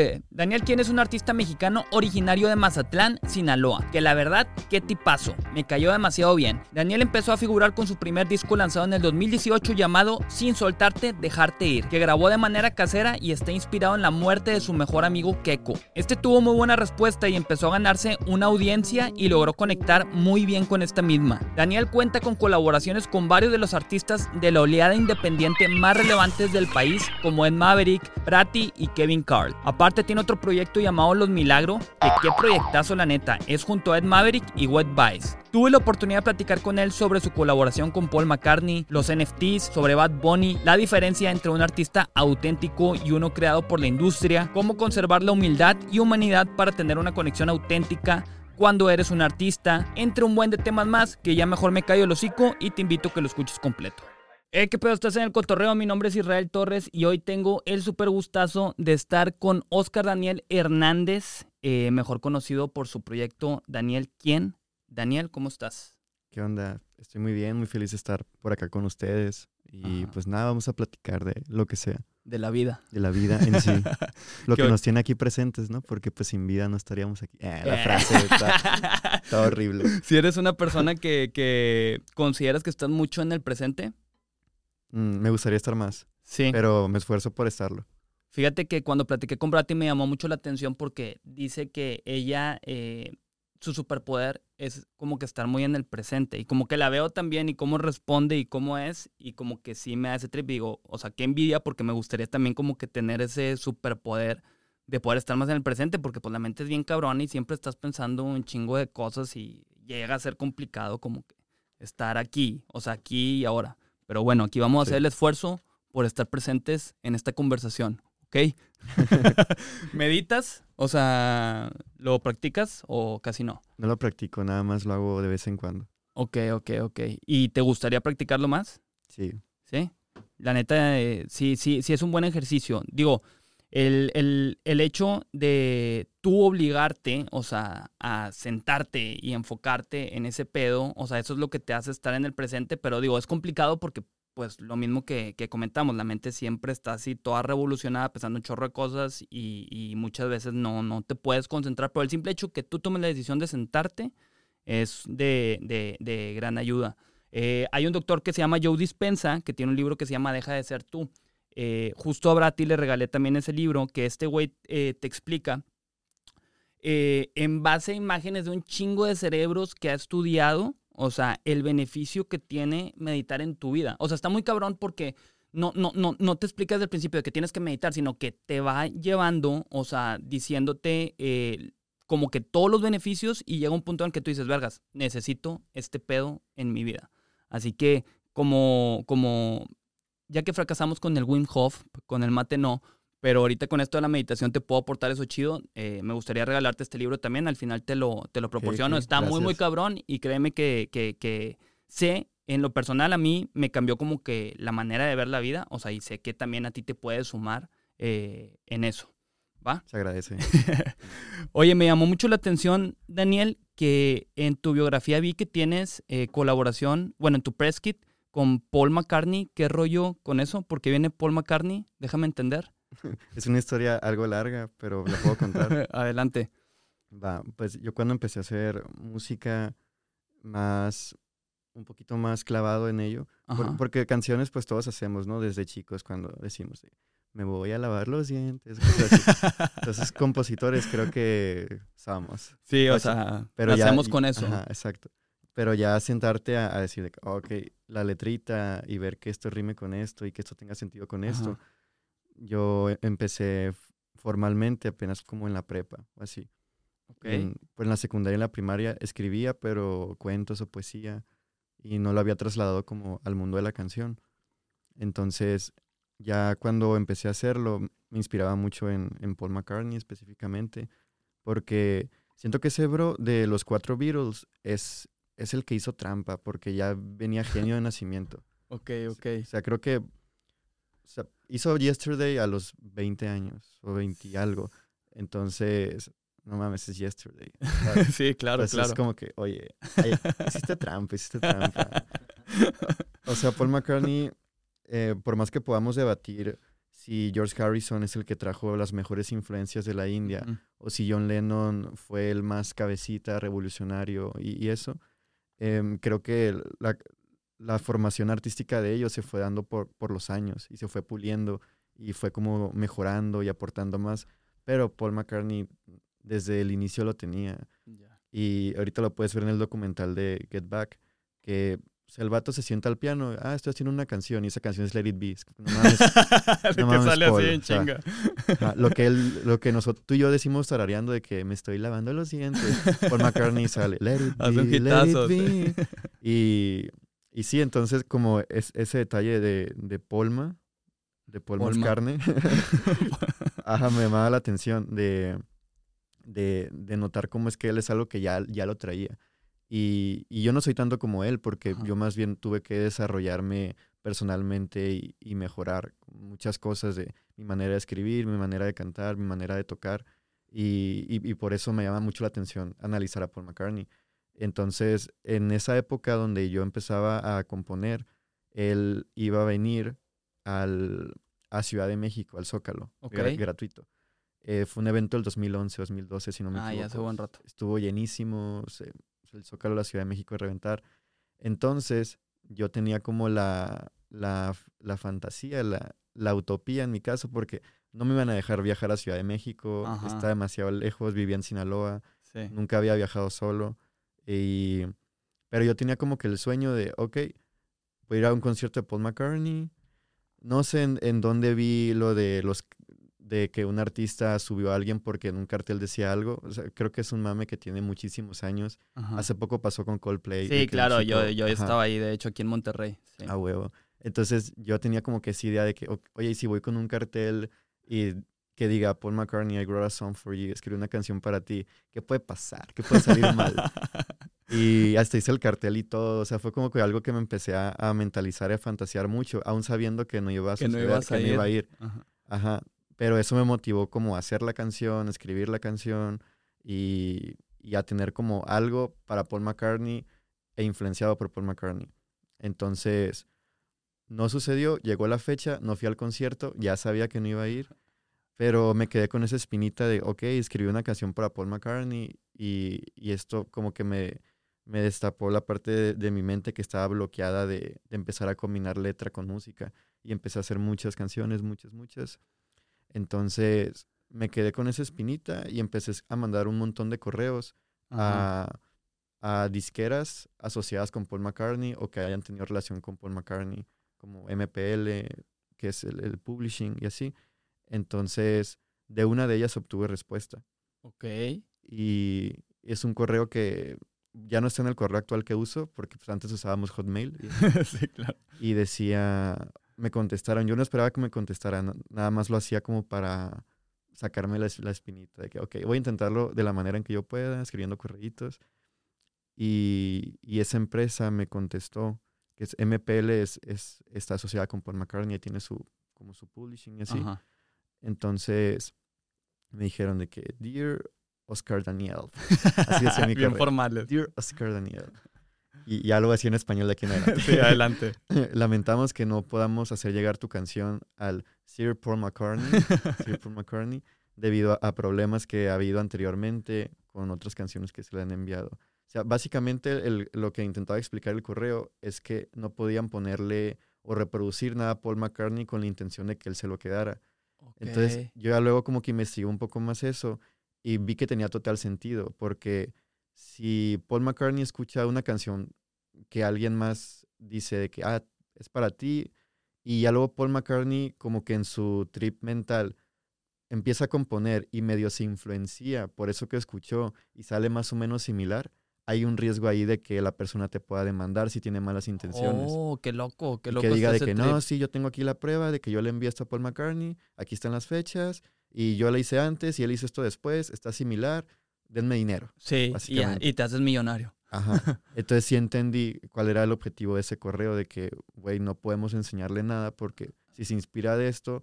que Daniel Quien es un artista mexicano originario de Mazatlán, Sinaloa, que la verdad, qué tipazo, me cayó demasiado bien. Daniel empezó a figurar con su primer disco lanzado en el 2018 llamado Sin soltarte, dejarte ir, que grabó de manera casera y está inspirado en la muerte de su mejor amigo Keko. Este tuvo muy buena respuesta y empezó a ganarse una audiencia y logró conectar muy bien con esta misma. Daniel cuenta con colaboraciones con varios de los artistas de la oleada independiente más relevantes del país, como Ed Maverick, Prati y Kevin Carl. Aparte tiene otro proyecto llamado Los Milagro, que qué proyectazo la neta, es junto a Ed Maverick y Wet Vice. Tuve la oportunidad de platicar con él sobre su colaboración con Paul McCartney, los NFTs, sobre Bad Bunny, la diferencia entre un artista auténtico y uno creado por la industria, cómo conservar la humildad y humanidad para tener una conexión auténtica cuando eres un artista, entre un buen de temas más que ya mejor me callo el hocico y te invito a que lo escuches completo. Eh, ¿Qué pedo? Estás en el cotorreo. Mi nombre es Israel Torres y hoy tengo el súper gustazo de estar con Oscar Daniel Hernández, eh, mejor conocido por su proyecto Daniel Quién. Daniel, ¿cómo estás? ¿Qué onda? Estoy muy bien, muy feliz de estar por acá con ustedes. Y pues nada, vamos a platicar de lo que sea. De la vida. De la vida en sí. lo que nos tiene aquí presentes, ¿no? Porque pues sin vida no estaríamos aquí. Eh, la frase está, horrible. Si eres una persona que, que consideras que estás mucho en el presente, Mm, me gustaría estar más. Sí. Pero me esfuerzo por estarlo. Fíjate que cuando platiqué con Brati me llamó mucho la atención porque dice que ella, eh, su superpoder es como que estar muy en el presente y como que la veo también y cómo responde y cómo es y como que sí me hace trip. digo, o sea, qué envidia porque me gustaría también como que tener ese superpoder de poder estar más en el presente porque pues la mente es bien cabrona y siempre estás pensando un chingo de cosas y llega a ser complicado como que estar aquí, o sea, aquí y ahora. Pero bueno, aquí vamos a hacer el esfuerzo por estar presentes en esta conversación, ¿ok? ¿Meditas? O sea, ¿lo practicas o casi no? No lo practico, nada más lo hago de vez en cuando. Ok, ok, ok. ¿Y te gustaría practicarlo más? Sí. ¿Sí? La neta, eh, sí, sí, sí es un buen ejercicio. Digo, el, el, hecho de tú obligarte, o sea, a sentarte y enfocarte en ese pedo, o sea, eso es lo que te hace estar en el presente, pero digo, es complicado porque, pues, lo mismo que, comentamos, la mente siempre está así toda revolucionada, pensando un chorro de cosas y, muchas veces no, no te puedes concentrar, pero el simple hecho que tú tomes la decisión de sentarte es de, gran ayuda. Eh, hay un doctor que se llama Joe Dispensa, que tiene un libro que se llama Deja de ser tú. Eh, justo a Brati le regalé también ese libro que este güey eh, te explica eh, en base a imágenes de un chingo de cerebros que ha estudiado, o sea, el beneficio que tiene meditar en tu vida. O sea, está muy cabrón porque no, no, no, no te explica desde el principio de que tienes que meditar, sino que te va llevando, o sea, diciéndote como que todos los beneficios y llega un punto en que tú dices, vergas, necesito este pedo en mi vida. Así que como, como ya que fracasamos con el Wim Hof, con el mate no, pero ahorita con esto de la meditación te puedo aportar eso chido. Eh, me gustaría regalarte este libro también. Al final te lo, te lo proporciono. Está muy, muy cabrón y créeme que, que, que, sé, en lo personal a mí me cambió como que la manera de ver la vida. O sea, y sé que también a ti te puede sumar eh, en eso. ¿Va? Se agradece. Oye, me llamó mucho la atención, Daniel, que en tu biografía vi que tienes eh, colaboración, bueno, en tu press kit con Paul McCartney. ¿Qué rollo con eso? ¿Por qué viene Paul McCartney? Déjame entender. Es una historia algo larga, pero la puedo contar. Adelante. Va, pues yo cuando empecé a hacer música más, un poquito más clavado en ello, porque canciones pues todos hacemos, ¿no? Desde chicos cuando decimos, me voy a lavar los dientes. Entonces, compositores creo que somos. Sí, o sea, pero hacemos con eso. exacto. Pero ya sentarte a, decir, ok, la letrita y ver que esto rime con esto y que esto tenga sentido con esto. Yo e, empecé formalmente apenas como en la prepa, así. Okay. pues en la secundaria y en la primaria escribía, pero cuentos o poesía, y no lo había trasladado como al mundo de la canción. Entonces, ya cuando empecé a hacerlo, me inspiraba mucho en, en Paul McCartney específicamente, porque siento que ese bro de los cuatro Beatles es es el que hizo trampa, porque ya venía genio de nacimiento. ok, ok. O sea, creo que hizo Yesterday a los 20 años o 20 y algo. Entonces, no mames, es Yesterday. sí, claro, claro. Es como que, oye, hiciste trampa, hiciste trampa. o sea, Paul McCartney, eh, por más que podamos debatir si George Harrison es el que trajo las mejores influencias de la India, o si John Lennon fue el más cabecita, revolucionario y, eso. Em, creo que la, la, formación artística de ellos se fue dando por, por los años y se fue puliendo y fue como mejorando y aportando más. Pero Paul McCartney desde el inicio lo tenía. Y ahorita lo puedes ver en el documental de Get Back, que el vato se sienta al piano, ah, estoy haciendo una canción y esa canción es Let It Be. No mames, no mames, sale así en chinga. lo que él, lo que nosotros, tú y yo decimos tarareando de que me estoy lavando los dientes. Paul McCartney sale, Let It Be, Let It Be. Y, y sí, entonces como es, ese detalle de, de Polma, de Paul McCartney, ajá, me llamaba la atención de, de, de notar cómo es que él es algo que ya, ya lo traía. Y, yo no soy tanto como él, porque yo más bien tuve que desarrollarme personalmente y, mejorar muchas cosas de mi manera de escribir, mi manera de cantar, mi manera de tocar. Y, por eso me llama mucho la atención analizar a Paul McCartney. Entonces, en esa época donde yo empezaba a componer, él iba a venir al, a Ciudad de México, al Zócalo, gratuito. Eh, fue un evento del 2011, 2012, si no me equivoco. Ah, ya hace buen rato. Estuvo llenísimo, se, el Zócalo de la Ciudad de México de reventar. Entonces, yo tenía como la, la, la fantasía, la, la, utopía en mi caso, porque no me iban a dejar viajar a Ciudad de México, está demasiado lejos, vivía en Sinaloa, nunca había viajado solo. Y, pero yo tenía como que el sueño de, ok, voy a ir a un concierto de Paul McCartney. No sé en, en dónde vi lo de los de que un artista subió a alguien porque en un cartel decía algo. creo que es un mame que tiene muchísimos años. Hace poco pasó con Coldplay. Sí, claro, yo, yo estaba ahí, de hecho, aquí en Monterrey. A huevo. Entonces yo tenía como que esa idea de que, oye, si voy con un cartel y que diga Paul McCartney, I wrote a song for you, escribí una canción para ti, ¿qué puede pasar? ¿Qué puede salir mal? y hasta hice el cartel y todo, o sea, fue como que algo que me empecé a, mentalizar y a fantasear mucho, aún sabiendo que no iba a suceder, que no, iba a ir. Ajá. Pero eso me motivó como a hacer la canción, escribir la canción y, a tener como algo para Paul McCartney e influenciado por Paul McCartney. Entonces, no sucedió, llegó la fecha, no fui al concierto, ya sabía que no iba a ir, pero me quedé con esa espinita de, ok, escribí una canción para Paul McCartney y, esto como que me, me destapó la parte de, mi mente que estaba bloqueada de, de empezar a combinar letra con música y empecé a hacer muchas canciones, muchas, muchas. Entonces me quedé con esa espinita y empecé a mandar un montón de correos a, disqueras asociadas con Paul McCartney o que hayan tenido relación con Paul McCartney, como MPL, que es el, publishing y así. Entonces, de una de ellas obtuve respuesta. Ok. Y es un correo que ya no está en el correo actual que uso, porque pues, antes usábamos Hotmail. sí, claro. Y decía, me contestaron. Yo no esperaba que me contestaran, nada más lo hacía como para sacarme la, espinita de que, ok, voy a intentarlo de la manera en que yo pueda, escribiendo correitos. Y, y esa empresa me contestó, que es MPL, es, es, está asociada con Paul McCartney y tiene su, como su publishing y así. Entonces me dijeron de que, Dear Oscar Daniel. Así decía mi Bien formales. Dear Oscar Daniel. Y ya lo voy a decir en español de aquí en adelante. sí, adelante. Lamentamos que no podamos hacer llegar tu canción al Sir Paul McCartney, Sir Paul McCartney debido a, problemas que ha habido anteriormente con otras canciones que se le han enviado. O sea, básicamente lo que intentaba explicar el correo es que no podían ponerle o reproducir nada a Paul McCartney con la intención de que él se lo quedara. Entonces, yo ya luego como que investigué un poco más eso y vi que tenía total sentido, porque si Paul McCartney escucha una canción que alguien más dice de que, ah, es para ti, y ya luego Paul McCartney como que en su trip mental empieza a componer y medio se influencia por eso que escuchó y sale más o menos similar, hay un riesgo ahí de que la persona te pueda demandar si tiene malas intenciones. Oh, qué loco, qué loco. que diga de que no, sí, yo tengo aquí la prueba de que yo le envié esto a Paul McCartney, aquí están las fechas, y yo la hice antes y él hizo esto después, está similar, denme dinero. Sí, y, y, te haces millonario. Ajá. Entonces sí entendí cuál era el objetivo de ese correo, de que, güey, no podemos enseñarle nada porque si se inspira de esto,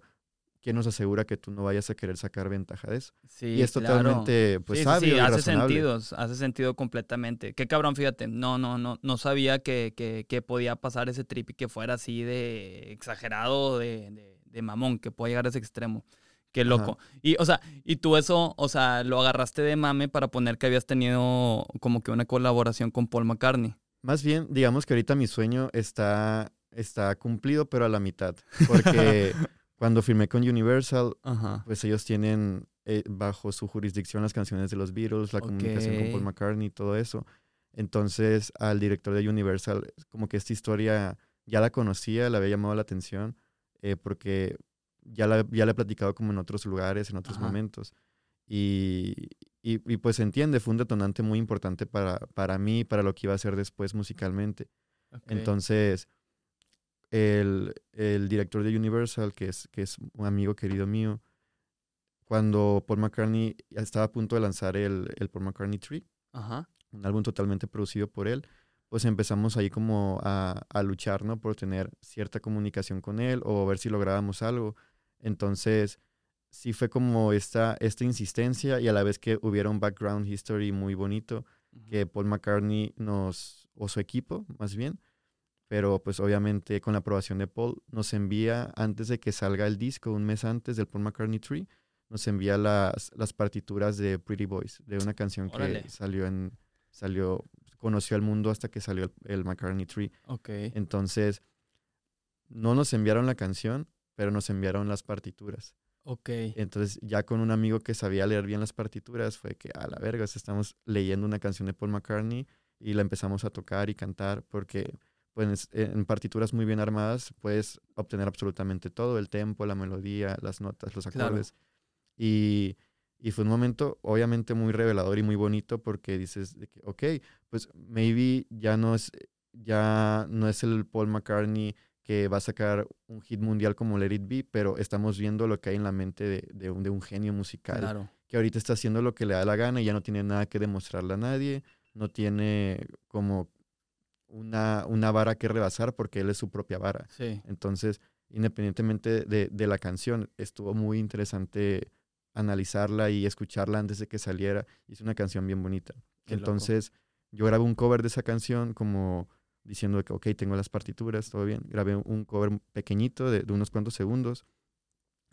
¿quién nos asegura que tú no vayas a querer sacar ventaja de eso? Sí, y es totalmente, pues, sabio sí, hace sentido, hace sentido completamente. Qué cabrón, fíjate, no, no, no, no sabía que, que, que podía pasar ese trip y que fuera así de exagerado, de de mamón que pueda llegar a ese extremo. Qué loco. Y, o sea, y tú eso, o sea, lo agarraste de mame para poner que habías tenido como que una colaboración con Paul McCartney. Más bien, digamos que ahorita mi sueño está, está cumplido, pero a la mitad. Porque cuando firmé con Universal, pues ellos tienen eh, bajo su jurisdicción las canciones de los Beatles, la comunicación con Paul McCartney, todo eso. Entonces, al director de Universal, como que esta historia ya la conocía, le había llamado la atención, eh, porque ya la, ya la he platicado como en otros lugares, en otros momentos. Y, y, pues entiende, fue un detonante muy importante para, para mí, para lo que iba a hacer después musicalmente. Entonces, el, el, director de Universal, que es, que es un amigo querido mío, cuando Paul McCartney estaba a punto de lanzar el, el Paul McCartney Tree, un álbum totalmente producido por él, pues empezamos ahí como a, a, luchar, ¿no? Por tener cierta comunicación con él o ver si lográbamos algo. Entonces, sí fue como esta, esta insistencia y a la vez que hubiera un background history muy bonito que Paul McCartney nos, o su equipo más bien, pero pues obviamente con la aprobación de Paul nos envía antes de que salga el disco, un mes antes del Paul McCartney Tree, nos envía las, las partituras de Pretty Boys, de una canción que salió en, salió, conoció al mundo hasta que salió el, McCartney Tree. Okay. Entonces, no nos enviaron la canción, pero nos enviaron las partituras. Ok. Entonces, ya con un amigo que sabía leer bien las partituras, fue que a la verga, estamos leyendo una canción de Paul McCartney y la empezamos a tocar y cantar porque pues, en partituras muy bien armadas puedes obtener absolutamente todo, el tempo, la melodía, las notas, los acordes. Y, y, fue un momento obviamente muy revelador y muy bonito porque dices, ok, pues maybe ya no es, ya no es el Paul McCartney que va a sacar un hit mundial como Let It Be, pero estamos viendo lo que hay en la mente de, de, un, de un, genio musical. Claro. Que ahorita está haciendo lo que le da la gana y ya no tiene nada que demostrarle a nadie, no tiene como una, una vara que rebasar porque él es su propia vara. Sí. Entonces, independientemente de, de la canción, estuvo muy interesante analizarla y escucharla antes de que saliera. Es una canción bien bonita. Entonces, yo grabé un cover de esa canción como diciendo que, ok, tengo las partituras, todo bien. Grabé un cover pequeñito de, unos cuantos segundos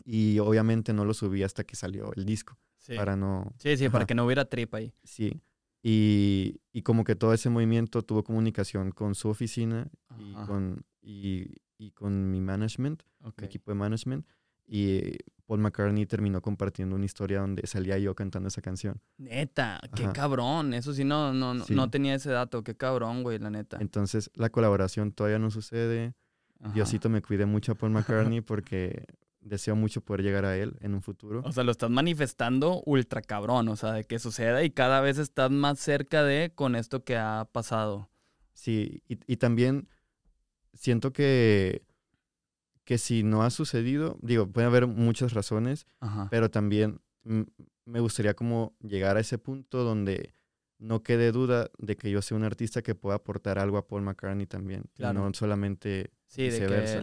y obviamente no lo subí hasta que salió el disco. Para no... Sí, sí, para que no hubiera trip ahí. Sí. Y, y, como que todo ese movimiento tuvo comunicación con su oficina y con, y, y, con mi management, mi equipo de management. Y Paul McCartney terminó compartiendo una historia donde salía yo cantando esa canción. Neta, qué cabrón. Eso sí no, no, no tenía ese dato. Qué cabrón, güey, la neta. Entonces, la colaboración todavía no sucede. Diosito me cuide mucho a Paul McCartney porque deseo mucho poder llegar a él en un futuro. O sea, lo estás manifestando ultra cabrón, o sea, de que suceda y cada vez estás más cerca de con esto que ha pasado. Sí, y, y también siento que que si no ha sucedido, digo, puede haber muchas razones, pero también me gustaría como llegar a ese punto donde no quede duda de que yo sea un artista que pueda aportar algo a Paul McCartney también, no solamente sí, viceversa. De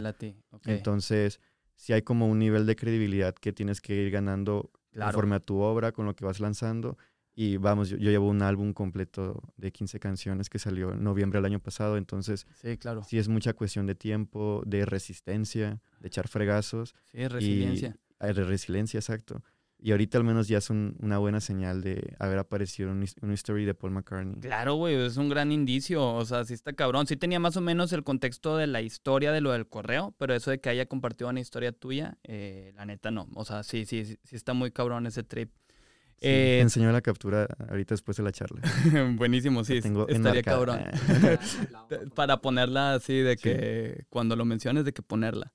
que Entonces, si hay como un nivel de credibilidad que tienes que ir ganando conforme a tu obra, con lo que vas lanzando, y vamos, yo, llevo un álbum completo de 15 canciones que salió en noviembre del año pasado, entonces sí, claro. sí es mucha cuestión de tiempo, de resistencia, de echar fregazos. Sí, resiliencia. Y, de resiliencia, exacto. Y ahorita al menos ya es una buena señal de haber aparecido en una historia de Paul McCartney. Claro, güey, es un gran indicio. O sea, sí está cabrón. Sí tenía más o menos el contexto de la historia de lo del correo, pero eso de que haya compartido una historia tuya, eh, la neta no. O sea, sí, sí, sí está muy cabrón ese trip. Eh, enseñó la captura ahorita después de la charla. Buenísimo, sí. estaría cabrón. Para ponerla así, de que cuando lo menciones, de que ponerla.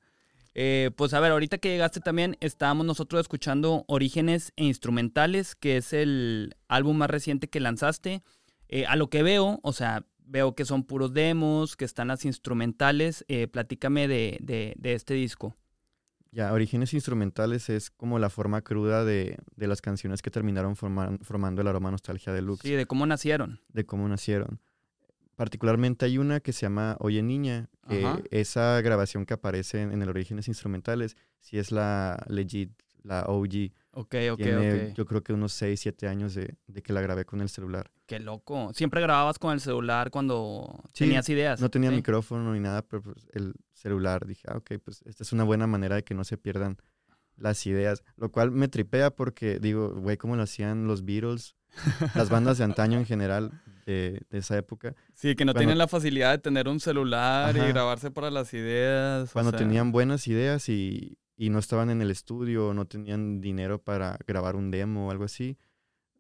Eh, pues a ver, ahorita que llegaste también, estábamos nosotros escuchando Orígenes e Instrumentales, que es el álbum más reciente que lanzaste. Eh, a lo que veo, o sea, veo que son puros demos, que están las instrumentales. Eh, platícame de, de, de este disco. Ya, Orígenes Instrumentales es como la forma cruda de, de las canciones que terminaron formando el aroma nostalgia deluxe. Sí, de cómo nacieron. De cómo nacieron. Particularmente hay una que se llama Oye Niña, que esa grabación que aparece en, el Orígenes Instrumentales, sí es la legit, la OG. Ok, ok, Tiene, ok. yo creo que unos 6, 7 años de, de que la grabé con el celular. Qué loco. ¿Siempre grababas con el celular cuando Sí, tenías ideas? No tenía ¿sí? micrófono ni nada, pero pues, el celular dije, ah, ok, pues esta es una buena manera de que no se pierdan las ideas. Lo cual me tripea porque digo, güey, ¿cómo lo hacían los Beatles? Las bandas de antaño en general, de, de esa época. Sí, que no Cuando- tienen la facilidad de tener un celular y Ajá. grabarse para las ideas. o Cuando sea, tenían buenas ideas y, y no estaban en el estudio, no tenían dinero para grabar un demo o algo así.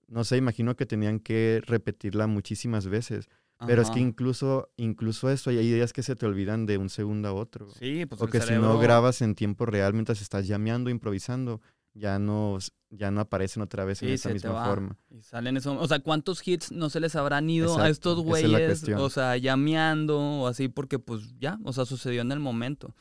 No sé, imagino que tenían que repetirla muchísimas veces. Pero es que incluso, incluso eso, hay ideas que se te olvidan de un segundo a otro. Sí, pues o que si no grabas en tiempo real mientras estás llameando, improvisando, ya no, ya no aparecen otra vez en esa misma forma. Y salen eso. O sea, ¿cuántos hits no se les habrán ido a estos es güeyes? O sea, llameando o así, porque pues ya, o sea, sucedió en el momento.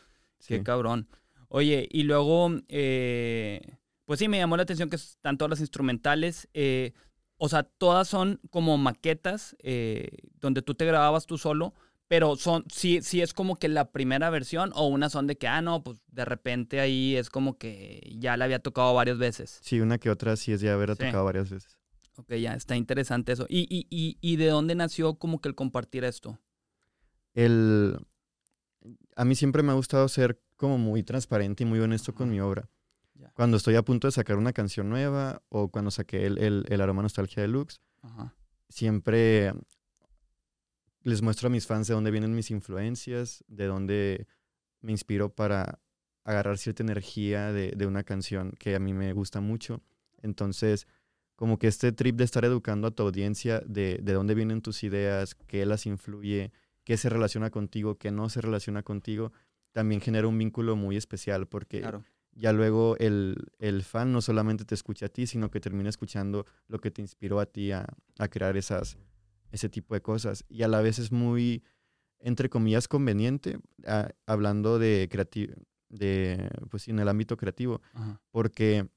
Qué cabrón. Oye, y luego, eh, pues sí, me llamó la atención que están todas las instrumentales. eh, o sea, todas son como maquetas eh, donde tú te grababas tú solo, pero son, sí, sí es como que la primera versión o unas son de que, ah, no, pues de repente ahí es como que ya la había tocado varias veces. Sí, una que otra sí es ya haberla Sí. tocado varias veces. Ok, ya, está interesante eso. ¿Y, y, y, y de dónde nació como que el compartir esto? El, a mí siempre me ha gustado ser como muy transparente y muy honesto con mi obra. Cuando estoy a punto de sacar una canción nueva o cuando saqué el, el, el Aroma Nostalgia Deluxe, Ajá. siempre les muestro a mis fans de dónde vienen mis influencias, de dónde me inspiro para agarrar cierta energía de, de una canción que a mí me gusta mucho. Entonces, como que este trip de estar educando a tu audiencia de, de dónde vienen tus ideas, qué las influye, qué se relaciona contigo, qué no se relaciona contigo, también genera un vínculo muy especial porque Claro. ya luego el, el fan no solamente te escucha a ti, sino que termina escuchando lo que te inspiró a ti a, a crear esas, ese tipo de cosas. Y a la vez es muy, entre comillas, conveniente, ah, hablando de creativo, de, pues en el ámbito creativo, Ajá. porque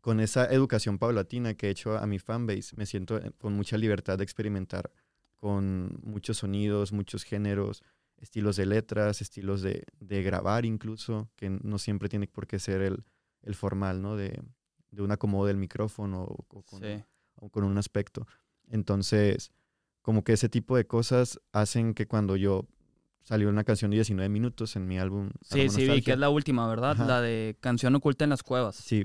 con esa educación paulatina que he hecho a mi fanbase, me siento eh, con mucha libertad de experimentar con muchos sonidos, muchos géneros, estilos de letras, estilos de, de grabar incluso, que no siempre tiene por qué ser el, el formal, ¿no? De, de un acomodo del micrófono o, o con, Sí. o con un aspecto. Entonces, como que ese tipo de cosas hacen que cuando yo salió una canción de 19 minutos en mi álbum. Sí, sí, vi que es la última, ¿verdad? Ajá. La de Canción Oculta en las Cuevas. Sí,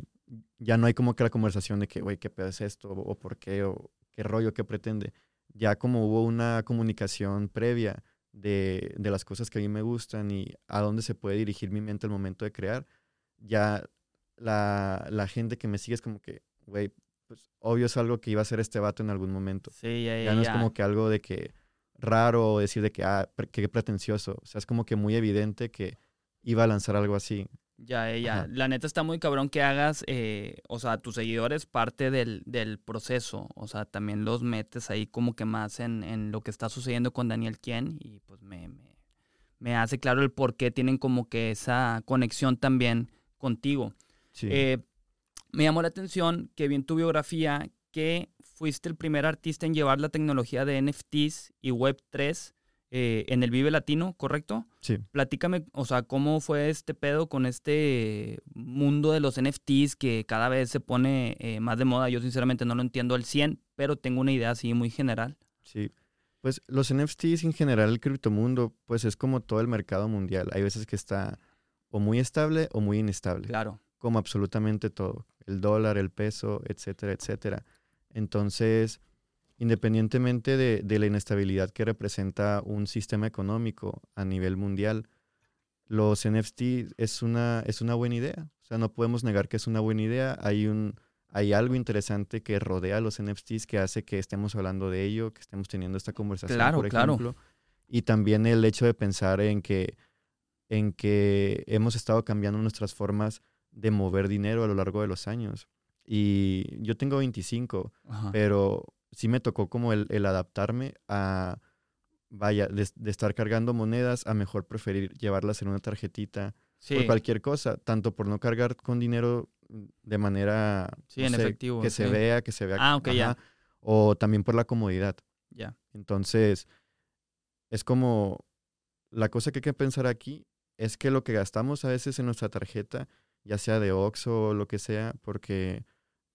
ya no hay como que la conversación de que, güey, ¿qué pedo es esto? O, o por qué, o qué rollo, qué pretende. Ya como hubo una comunicación previa de, de las cosas que a mí me gustan y a dónde se puede dirigir mi mente al momento de crear, ya la, la gente que me sigue es como que, güey, pues obvio es algo que iba a hacer este vato en algún momento. Sí, ya, ya, Ya no es como que algo de que raro o decir de que, ah, pre- qué pretencioso. O sea, es como que muy evidente que iba a lanzar algo así. Ya, ya. Ajá. La neta está muy cabrón que hagas, eh, o sea, tus seguidores parte del, del proceso. O sea, también los metes ahí como que más en, en lo que está sucediendo con Daniel Quien y pues me, me, me hace claro el por qué tienen como que esa conexión también contigo. Sí. Eh, me llamó la atención que vi en tu biografía que fuiste el primer artista en llevar la tecnología de NFTs y Web3 eh, en el Vive Latino, ¿correcto? sí. Platícame, o sea, cómo fue este pedo con este mundo de los NFTs que cada vez se pone eh, más de moda. Yo sinceramente no lo entiendo al 100, pero tengo una idea así muy general. Sí. Pues los NFTs en general, el criptomundo, pues es como todo el mercado mundial. Hay veces que está o muy estable o muy inestable, Claro. como absolutamente todo. El dólar, el peso, etcétera, etcétera. Entonces, independientemente de, de la inestabilidad que representa un sistema económico a nivel mundial, los NFT es una, es una buena idea. O sea, no podemos negar que es una buena idea. Hay un, hay algo interesante que rodea a los NFTs que hace que estemos hablando de ello, que estemos teniendo esta conversación, Claro, por claro. ejemplo. Y también el hecho de pensar en que, en que hemos estado cambiando nuestras formas de mover dinero a lo largo de los años. Y yo tengo 25, Ajá. pero sí me tocó como el, el adaptarme a, vaya, de, de estar cargando monedas a mejor preferir llevarlas en una tarjetita Sí, por cualquier cosa, tanto por no cargar con dinero de manera Sí, no en sé, efectivo, que se vea, que se vea. Ah, ya. O también por la comodidad. ya. Entonces, es como la cosa que hay que pensar aquí es que lo que gastamos a veces en nuestra tarjeta ya sea de Oxxo o lo que sea, porque,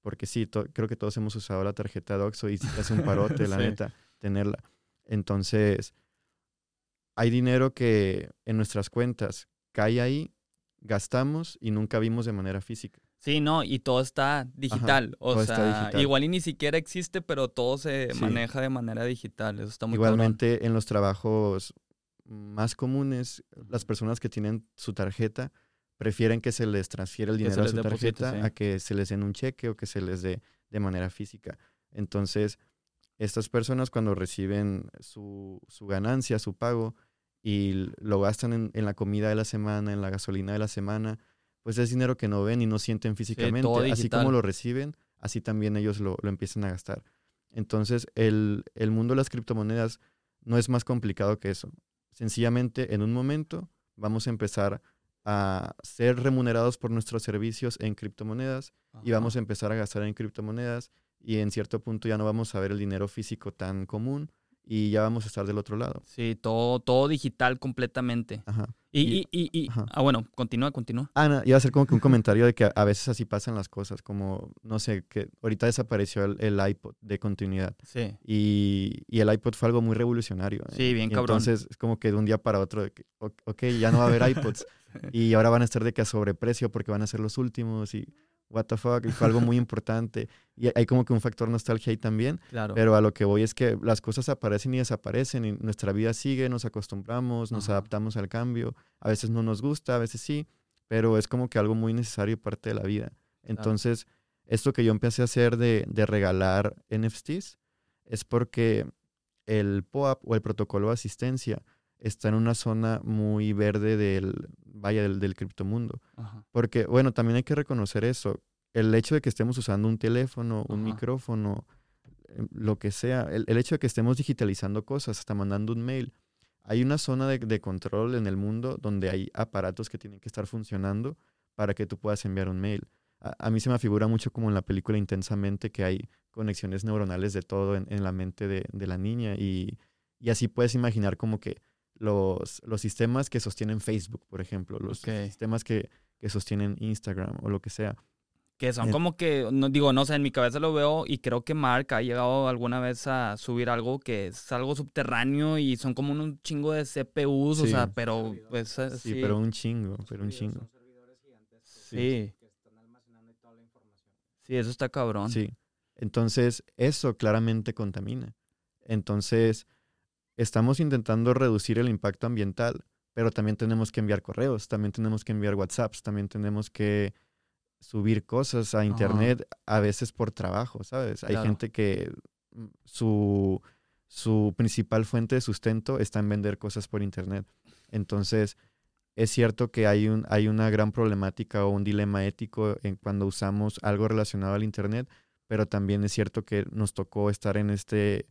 porque sí, creo que todos hemos usado la tarjeta de Oxxo y si te hace un parote, la neta, tenerla. Entonces, hay dinero que en nuestras cuentas cae ahí, gastamos y nunca vimos de manera física. Sí, no, y todo está digital. o sea, igual y ni siquiera existe, pero todo se maneja de manera digital. Eso está muy Igualmente en los trabajos más comunes, las personas que tienen su tarjeta prefieren que se les transfiera el dinero a su tarjeta a que se les den un cheque o que se les dé de manera física. Entonces, estas personas cuando reciben su, su ganancia, su pago, y lo gastan en, en, la comida de la semana, en la gasolina de la semana, pues es dinero que no ven y no sienten físicamente. así como lo reciben, así también ellos lo, lo empiezan a gastar. Entonces, el, el, mundo de las criptomonedas no es más complicado que eso. Sencillamente, en un momento vamos a empezar a ser remunerados por nuestros servicios en criptomonedas y vamos a empezar a gastar en criptomonedas y en cierto punto ya no vamos a ver el dinero físico tan común y ya vamos a estar del otro lado. Sí, todo, todo digital completamente. Ajá. Y, y, y, ah, bueno, continúa, continúa. Ah, no, iba a hacer como que un comentario de que a veces así pasan las cosas, como, no sé, que ahorita desapareció el, iPod de continuidad. Sí. Y, y, el iPod fue algo muy revolucionario. ¿eh? Sí, bien cabrón. Entonces, es como que de un día para otro, de que, ok, ya no va a haber iPods. y ahora van a estar de que a sobreprecio porque van a ser los últimos y what the fuck, y fue algo muy importante. Y hay como que un factor nostalgia ahí también. Claro. Pero a lo que voy es que las cosas aparecen y desaparecen y nuestra vida sigue, nos acostumbramos, nos adaptamos al cambio. A veces no nos gusta, a veces sí, pero es como que algo muy necesario y parte de la vida. Entonces, esto que yo empecé a hacer de, de regalar NFTs es porque el POAP o el protocolo de asistencia está en una zona muy verde del, vaya, del, del criptomundo. Porque, bueno, también hay que reconocer eso. El hecho de que estemos usando un teléfono, un micrófono, em, lo que sea, el, hecho de que estemos digitalizando cosas, hasta mandando un mail, hay una zona de, de, control en el mundo donde hay aparatos que tienen que estar funcionando para que tú puedas enviar un mail. A, mí se me figura mucho como en la película Intensamente que hay conexiones neuronales de todo en, en la mente de, de la niña y, y, así puedes imaginar como que los, los sistemas que sostienen Facebook, por ejemplo, los sistemas que, que, sostienen Instagram o lo que sea. Que son como que, no, digo, no sé, en mi cabeza lo veo y creo que Mark ha llegado alguna vez a subir algo que es algo subterráneo y son como un chingo de CPUs, o sea, pero pues... Eh, sí, pero un chingo, pero un chingo. Sí. Sí, eso está cabrón. Sí. Entonces, eso claramente contamina. Entonces, estamos intentando reducir el impacto ambiental, pero también tenemos que enviar correos, también tenemos que enviar WhatsApps, también tenemos que subir cosas a internet a veces por trabajo, ¿sabes? Hay gente que mm, su, su principal fuente de sustento está en vender cosas por internet. Entonces, es cierto que hay, un, hay una gran problemática o un dilema ético en cuando usamos algo relacionado al internet, pero también es cierto que nos tocó estar en este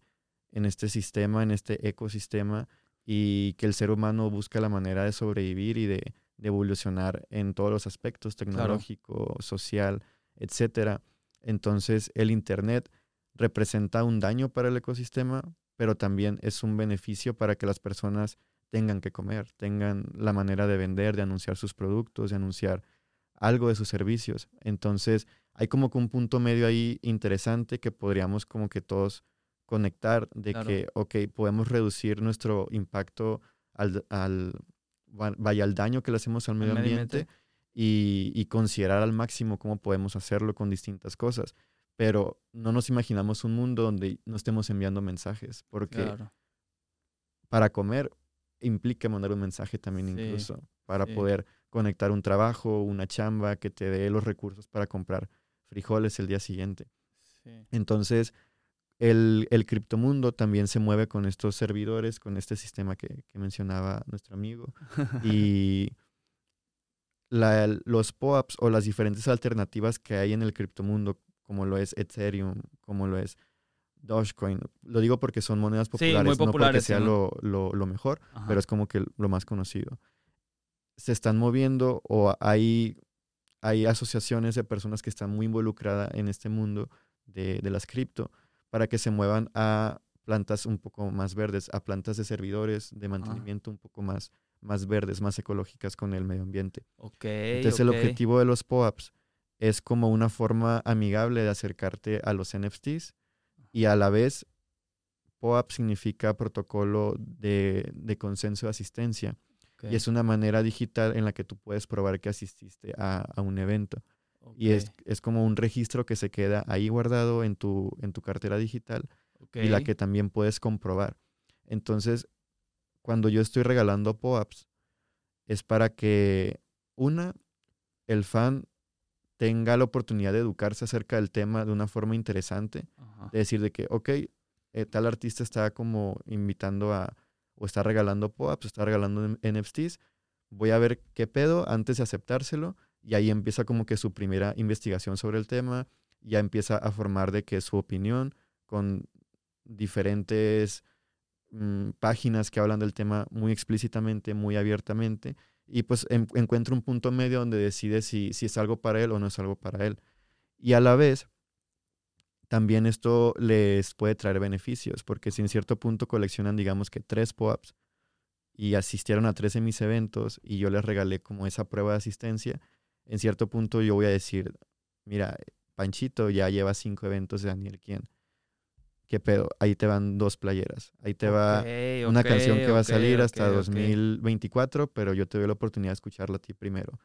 en este sistema, en este ecosistema, y que el ser humano busca la manera de sobrevivir y de, evolucionar en todos los aspectos, tecnológico, social, etcétera. Entonces, el Internet representa un daño para el ecosistema, pero también es un beneficio para que las personas tengan que comer, tengan la manera de vender, de anunciar sus productos, de anunciar algo de sus servicios. Entonces, hay como que un punto medio ahí interesante que podríamos como que todos conectar de que, ok, podemos reducir nuestro impacto al, al, vaya, al daño que le hacemos al medio, ambiente, y, y, considerar al máximo cómo podemos hacerlo con distintas cosas. Pero no nos imaginamos un mundo donde no estemos enviando mensajes, porque para comer implica mandar un mensaje también incluso, para poder conectar un trabajo, una chamba que te dé los recursos para comprar frijoles el día siguiente. Entonces, el, el criptomundo también se mueve con estos servidores, con este sistema que, mencionaba nuestro amigo. y los POAPs o las diferentes alternativas que hay en el criptomundo, como lo es Ethereum, como lo es Dogecoin. Lo digo porque son monedas populares, no porque sea lo, mejor, pero es como que lo más conocido. Se están moviendo o hay, hay asociaciones de personas que están muy involucradas en este mundo de, de las cripto para que se muevan a plantas un poco más verdes, a plantas de servidores, de mantenimiento un poco más, más verdes, más ecológicas con el medio ambiente. Ok. Entonces el objetivo de los POAPs es como una forma amigable de acercarte a los NFTs y a la vez POAP significa protocolo de, de consenso de asistencia y es una manera digital en la que tú puedes probar que asististe a, a un evento. Y es, es como un registro que se queda ahí guardado en tu, en tu cartera digital y la que también puedes comprobar. Entonces, cuando yo estoy regalando POAPs, es para que, una, el fan tenga la oportunidad de educarse acerca del tema de una forma interesante, ajá, de decir de que, ok, eh, tal artista está como invitando a, o está regalando POAPs, está regalando NFTs, voy a ver qué pedo antes de aceptárselo, y ahí empieza como que su primera investigación sobre el tema, ya empieza a formar de que su opinión con diferentes mm, páginas que hablan del tema muy explícitamente, muy abiertamente, y pues en- encuentra un punto medio donde decide si, si es algo para él o no es algo para él. Y a la vez, también esto les puede traer beneficios, porque si en cierto punto coleccionan, digamos que tres POAPs y asistieron a tres de mis eventos y yo les regalé como esa prueba de asistencia, en cierto punto yo voy a decir, mira, Panchito ya lleva cinco eventos de Daniel Quien. ¿Qué pedo? Ahí te van dos playeras. Ahí te va una canción que va a salir hasta ok, ok, 2024, pero yo te doy la oportunidad de escucharla a ti primero.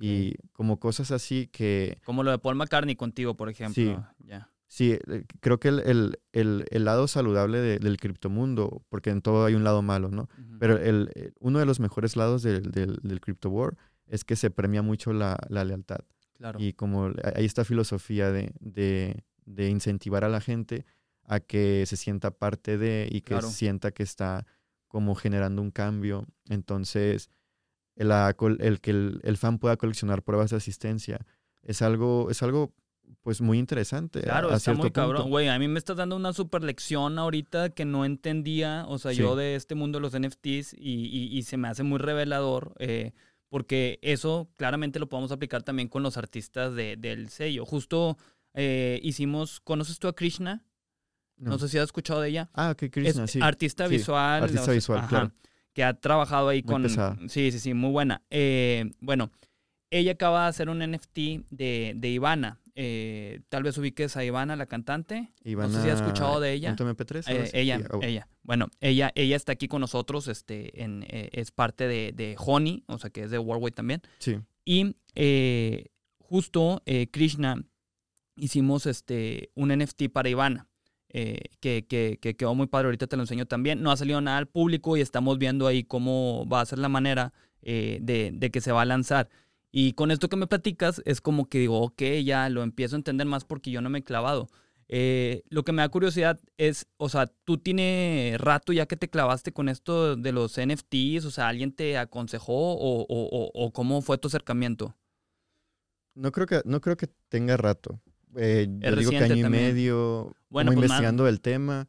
Y como cosas así que Como lo de Paul McCartney contigo, por ejemplo. Ya. Sí, eh, creo que el, el- el- el lado saludable de- del criptomundo, porque en todo hay un lado malo, ¿no? Ujú. Pero el, el- uno de los mejores lados del, del, del crypto war es que se premia mucho la, la lealtad. claro. Y como hay esta filosofía de, de, de incentivar a la gente a que se sienta parte de y que Claro. sienta que está como generando un cambio. Entonces, col- el, que el, el fan pueda coleccionar pruebas de asistencia es algo, es algo pues muy interesante. a- Claro, a está muy cabrón. Güey, a mí me estás dando una super lección ahorita que no entendía, o sea, Sí. yo de este mundo de los NFTs y, y- y se me hace muy revelador, eh, porque eso claramente lo podemos aplicar también con los artistas de- del sello. Justo eh, hicimos, ¿conoces tú a Krishna? No. No. sé si has escuchado de ella. Ah, ok, Krishna, es sí. artista sí, visual. artista o sea, visual, claro. Que ha trabajado ahí Muy con... pesada. Sí, sí, sí, muy buena. Eh, bueno, ella acaba de hacer un NFT de, de Ivana. Eh, tal vez ubiques a Ivana, la cantante. Ivana sé si has escuchado de ella. punto MP3, Eh, ella, ah, ella. Bueno, ella, ella está aquí con nosotros, este, en, eh, es parte de, de Honey, o sea que es de Worldwide también. Sí, Y justo Krishna hicimos este, un NFT para Ivana. eh, que, que, que quedó muy padre, ahorita te lo enseño también. No ha salido nada al público y estamos viendo ahí cómo va a ser la manera eh, de, de que se va a lanzar. Y con esto que me platicas es como que digo, ok, ya lo empiezo a entender más porque yo no me he clavado. Eh, lo que me da curiosidad es, o sea, tú tienes rato ya que te clavaste con esto de los NFTs, o sea, ¿alguien te aconsejó o, o- o- o cómo fue tu acercamiento? no creo que, no creo que tenga rato. Eh, yo digo que año y medio, Bueno, pues, más- investigando el tema.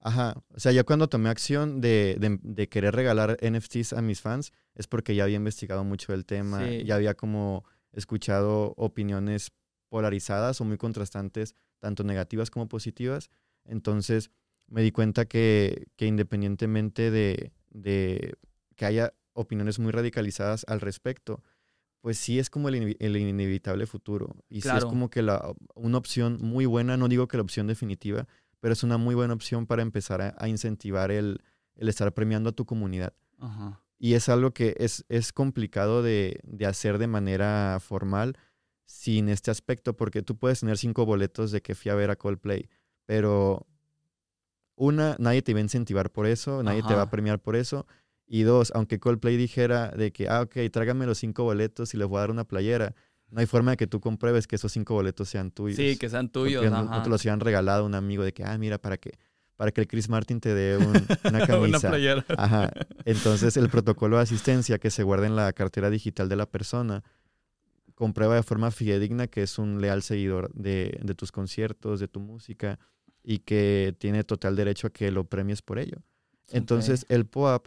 Ajá, o sea, ya cuando tomé acción de, de- de querer regalar NFTs a mis fans, es porque ya había investigado mucho el tema, Sí. ya había como escuchado opiniones polarizadas o muy contrastantes, tanto negativas como positivas. Entonces me di cuenta que, que independientemente de, de que haya opiniones muy radicalizadas al respecto, pues sí es como el, inevi- el inevitable futuro. Y sí es Claro. como que la, una opción muy buena, no digo que la opción definitiva, pero es una muy buena opción para empezar a, a incentivar el, el estar premiando a tu comunidad. Ajá. Y es algo que es, es complicado de, de hacer de manera formal sin este aspecto, porque tú puedes tener cinco boletos de que fui a ver a Coldplay, pero una, nadie te va a incentivar por eso, nadie te va a premiar por eso. Y dos, aunque Coldplay dijera de que, ah, ok, trágame los cinco boletos y les voy a dar una playera, no hay forma de que tú compruebes que esos cinco boletos sean tuyos. Sí, que sean tuyos. Porque no, ajá. no te los habían regalado a un amigo de que, ah, mira, para que, para que el Chris Martin te dé un- una camisa. Una playera. Ajá. Entonces, el protocolo de asistencia que se guarda en la cartera digital de la persona comprueba de forma fidedigna que es un leal seguidor de, de tus conciertos, de tu música y que tiene total derecho a que lo premies por ello. Entonces, el POAP,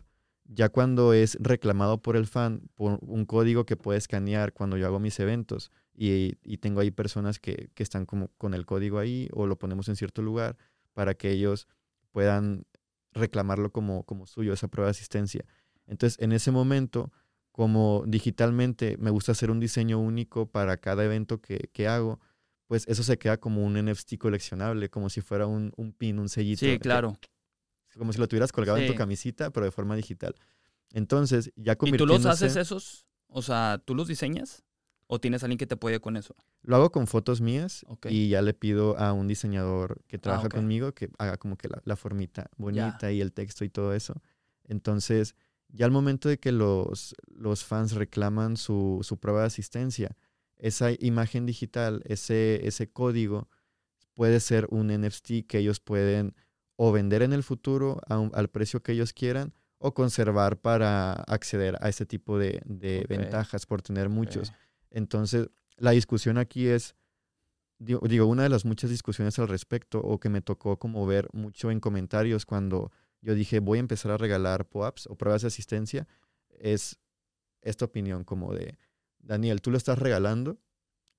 ya cuando es reclamado por el fan, por un código que puede escanear cuando yo hago mis eventos y, y tengo ahí personas que, que están como con el código ahí o lo ponemos en cierto lugar para que ellos puedan reclamarlo como, como suyo, esa prueba de asistencia. Entonces, en ese momento, como digitalmente me gusta hacer un diseño único para cada evento que, que hago, pues eso se queda como un NFT coleccionable, como si fuera un, un pin, un sellito. Sí, claro. Como si lo tuvieras colgado en tu Sí. camisita, pero de forma digital. Entonces, ya ¿Y tú los convirtiéndose... haces esos? O sea, ¿tú los diseñas? ¿O tienes alguien que te apoye con eso? Lo hago con fotos mías Ok. y ya le pido a un diseñador que trabaja ok. conmigo que haga como que la, la formita bonita y el texto y todo eso. Entonces, ya al momento de que los, los fans reclaman su, su prueba de asistencia, esa imagen digital, ese, ese código, puede ser un NFT que ellos pueden o vender en el futuro a un- al precio que ellos quieran o conservar para acceder a ese tipo de, ventajas por tener muchos. Entonces, la discusión aquí es, digo, digo, una de las muchas discusiones al respecto, o que me tocó como ver mucho en comentarios cuando yo dije voy a empezar a regalar POAPs o pruebas de asistencia, es esta opinión como de, Daniel, tú lo estás regalando,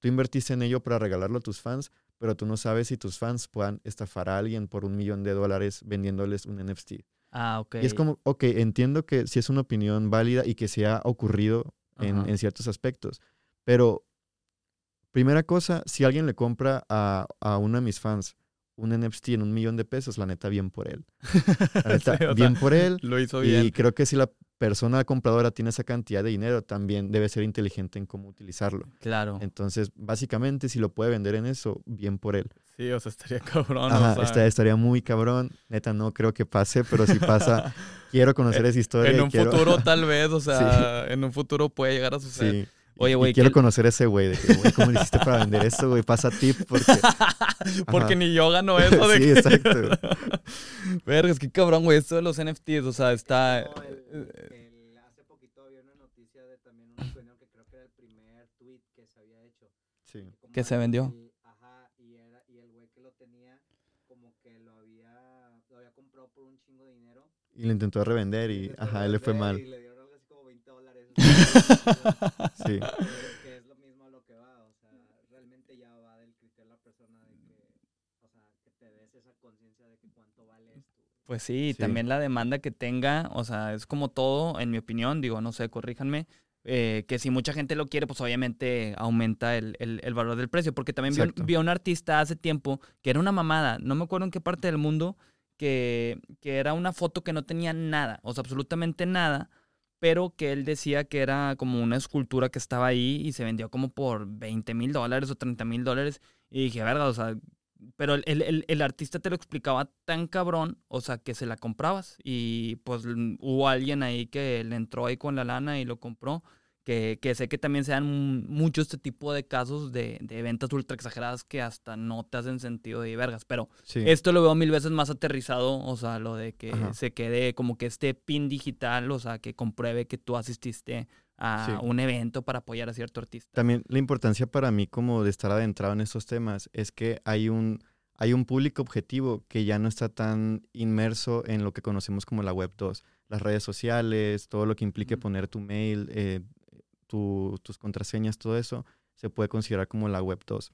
tú invertiste en ello para regalarlo a tus fans, pero tú no sabes si tus fans puedan estafar a alguien por un millón de dólares vendiéndoles un NFT. Ah, ok. Y es como, ok, entiendo que sí es una opinión válida y que se ha ocurrido en, en ciertos aspectos, pero primera cosa, si alguien le compra a, a uno de mis fans un NFT en un millón de pesos, la neta, bien por él. La neta, Sí, bien por él. Lo hizo Y bien. creo que si la persona compradora tiene esa cantidad de dinero, también debe ser inteligente en cómo utilizarlo. Claro. Entonces, básicamente, si lo puede vender en eso, bien por él. Sí, o sea, estaría cabrón. Ajá, o sea, esta- estaría muy cabrón. Neta, no creo que pase, pero si pasa, quiero conocer esa historia. En un quiero- futuro tal vez, o sea, en un futuro puede llegar a suceder. Sí. Oye, güey, quiero ¿qué- conocer a ese güey. De que, güey, ¿cómo le hiciste para vender esto, güey? Pasa tip porque... Porque ni yo gano eso de Sí, que... exacto. Vergas, qué cabrón, güey, esto de los NFTs, o sea, está... No, el- eh, el- hace poquito había una noticia de también un español que creo que era el primer tweet que se había hecho. Sí. Que se el- vendió. el- ajá, y, era, y el güey que lo tenía, como que lo había, lo había comprado por un chingo de dinero. Y lo intentó revender y, ajá, le fue mal. Y le Sí. que es lo mismo a lo que va, o sea, realmente ya va del criterio de la persona de que, o sea, que te des esa conciencia de que cuánto vale esto. Pues sí, Sí. también la demanda que tenga, o sea, es como todo, en mi opinión, digo, no sé, corríjanme, eh, que si mucha gente lo quiere, pues obviamente aumenta el, el- el valor del precio, porque también vi, vi a un artista hace tiempo que era una mamada, no me acuerdo en qué parte del mundo, que, que era una foto que no tenía nada, o sea, absolutamente nada, pero que él decía que era como una escultura que estaba ahí y se vendió como por 20 mil dólares o 30 mil dólares. Y dije, verga, o sea, pero el, el- el- artista te lo explicaba tan cabrón, o sea, que se la comprabas. Y pues hubo alguien ahí que le entró ahí con la lana y lo compró. Que, que sé que también se dan mu- mucho este tipo de casos de, de ventas ultra exageradas que hasta no te hacen sentido de vergas. Pero Sí. esto lo veo mil veces más aterrizado, o sea, lo de que Ajá. se quede como que este pin digital, o sea, que compruebe que tú asististe a Sí. un evento para apoyar a cierto artista. También la importancia para mí como de estar adentrado en estos temas es que hay un, hay un público objetivo que ya no está tan inmerso en lo que conocemos como la Web 2. Las redes sociales, todo lo que implique poner tu mail, eh, tu- tus contraseñas, todo eso, se puede considerar como la Web 2.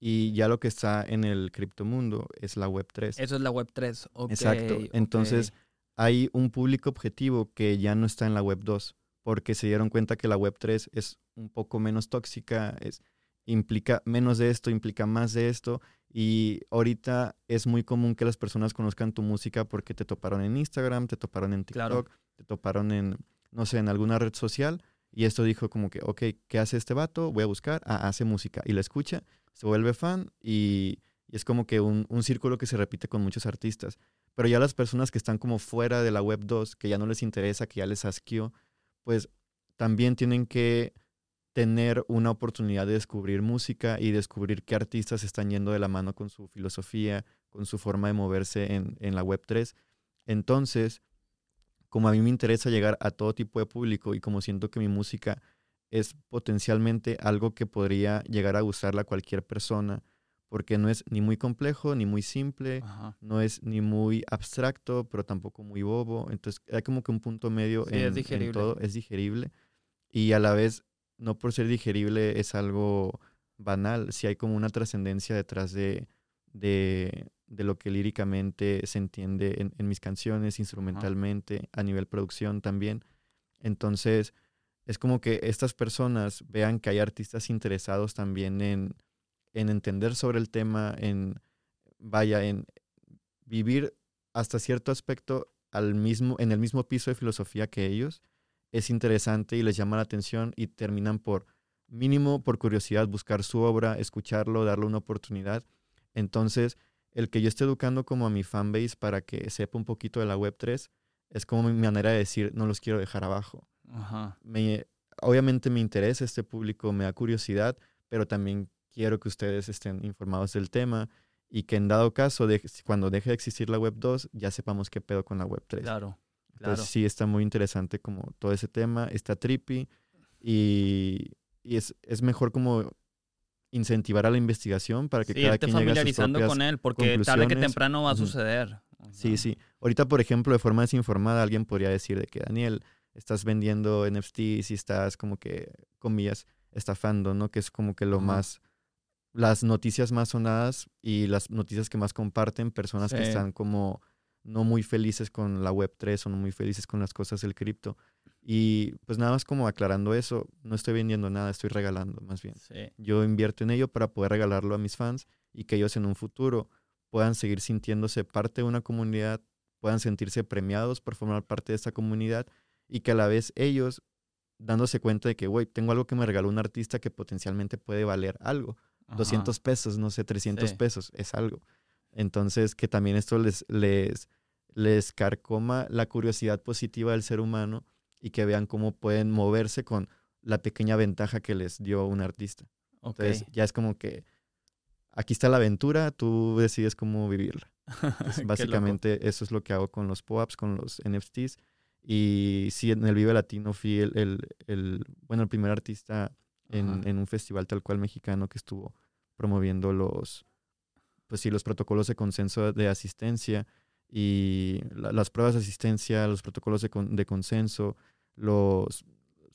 Y ya lo que está en el criptomundo es la Web 3. Eso es la web 3. ok, Exacto. Entonces, hay un público objetivo que ya no está en la web 2, porque se dieron cuenta que la web 3 es un poco menos tóxica, es, implica menos de esto, implica más de esto, y ahorita es muy común que las personas conozcan tu música porque te toparon en Instagram, te toparon en TikTok, Claro. te toparon en, no sé, en alguna red social, y esto dijo como que, ok, ¿qué hace este vato? Voy a buscar, ah, hace música, y la escucha, se vuelve fan, y, es como que un, un círculo que se repite con muchos artistas. Pero ya las personas que están como fuera de la web 2, que ya no les interesa, que ya les asqueó, pues también tienen que tener una oportunidad de descubrir música y descubrir qué artistas están yendo de la mano con su filosofía, con su forma de moverse en, en la web 3. Entonces, como a mí me interesa llegar a todo tipo de público y como siento que mi música es potencialmente algo que podría llegar a gustarle a cualquier persona, porque no es ni muy complejo ni muy simple, Ajá. no es ni muy abstracto, pero tampoco muy bobo. Entonces hay como que un punto medio Sí, es en, todo, es digerible. Y a la vez, no por ser digerible es algo banal, si hay como una trascendencia detrás de, de, de lo que líricamente se entiende en, en mis canciones, instrumentalmente, a nivel producción también. Entonces, es como que estas personas vean que hay artistas interesados también en, en entender sobre el tema, en, vaya, en vivir hasta cierto aspecto al mismo, en el mismo piso de filosofía que ellos, es interesante y les llama la atención y terminan por, mínimo por curiosidad, buscar su obra, escucharlo, darle una oportunidad. Entonces, el que yo esté educando como a mi fanbase para que sepa un poquito de la Web3 es como mi manera de decir, no los quiero dejar abajo. Me, obviamente me interesa este público, me da curiosidad, pero también quiero que ustedes estén informados del tema y que en dado caso, de, cuando deje de existir la Web 2, ya sepamos qué pedo con la Web 3. Claro. Entonces sí está muy interesante como todo ese tema, está trippy y, y es, es, mejor como incentivar a la investigación para que cada quien llegue a sus con él, porque tarde que temprano va a suceder. Sí, sí. Ahorita, por ejemplo, de forma desinformada, alguien podría decir de que, Daniel, estás vendiendo NFTs y estás como que, comillas, estafando, ¿no? Que es como que lo más las noticias más sonadas y las noticias que más comparten personas que están como no muy felices con la Web3 o no muy felices con las cosas del cripto. Y pues nada más como aclarando eso, no estoy vendiendo nada, estoy regalando más bien. Yo invierto en ello para poder regalarlo a mis fans y que ellos en un futuro puedan seguir sintiéndose parte de una comunidad, puedan sentirse premiados por formar parte de esta comunidad y que a la vez ellos dándose cuenta de que, güey, tengo algo que me regaló un artista que potencialmente puede valer algo. 200 pesos, no sé, 300 pesos, es algo. Entonces, que también esto les, les, les carcoma la curiosidad positiva del ser humano y que vean cómo pueden moverse con la pequeña ventaja que les dio un artista. Entonces, ya es como que aquí está la aventura, tú decides cómo vivirla. básicamente, eso es lo que hago con los POAPs, con los NFTs. Y sí, en el Vive Latino fui el, el, el bueno, el primer artista en, un festival tal cual mexicano que estuvo promoviendo los, pues sí, los protocolos de consenso de asistencia y las pruebas de asistencia, los protocolos de, de, consenso, los,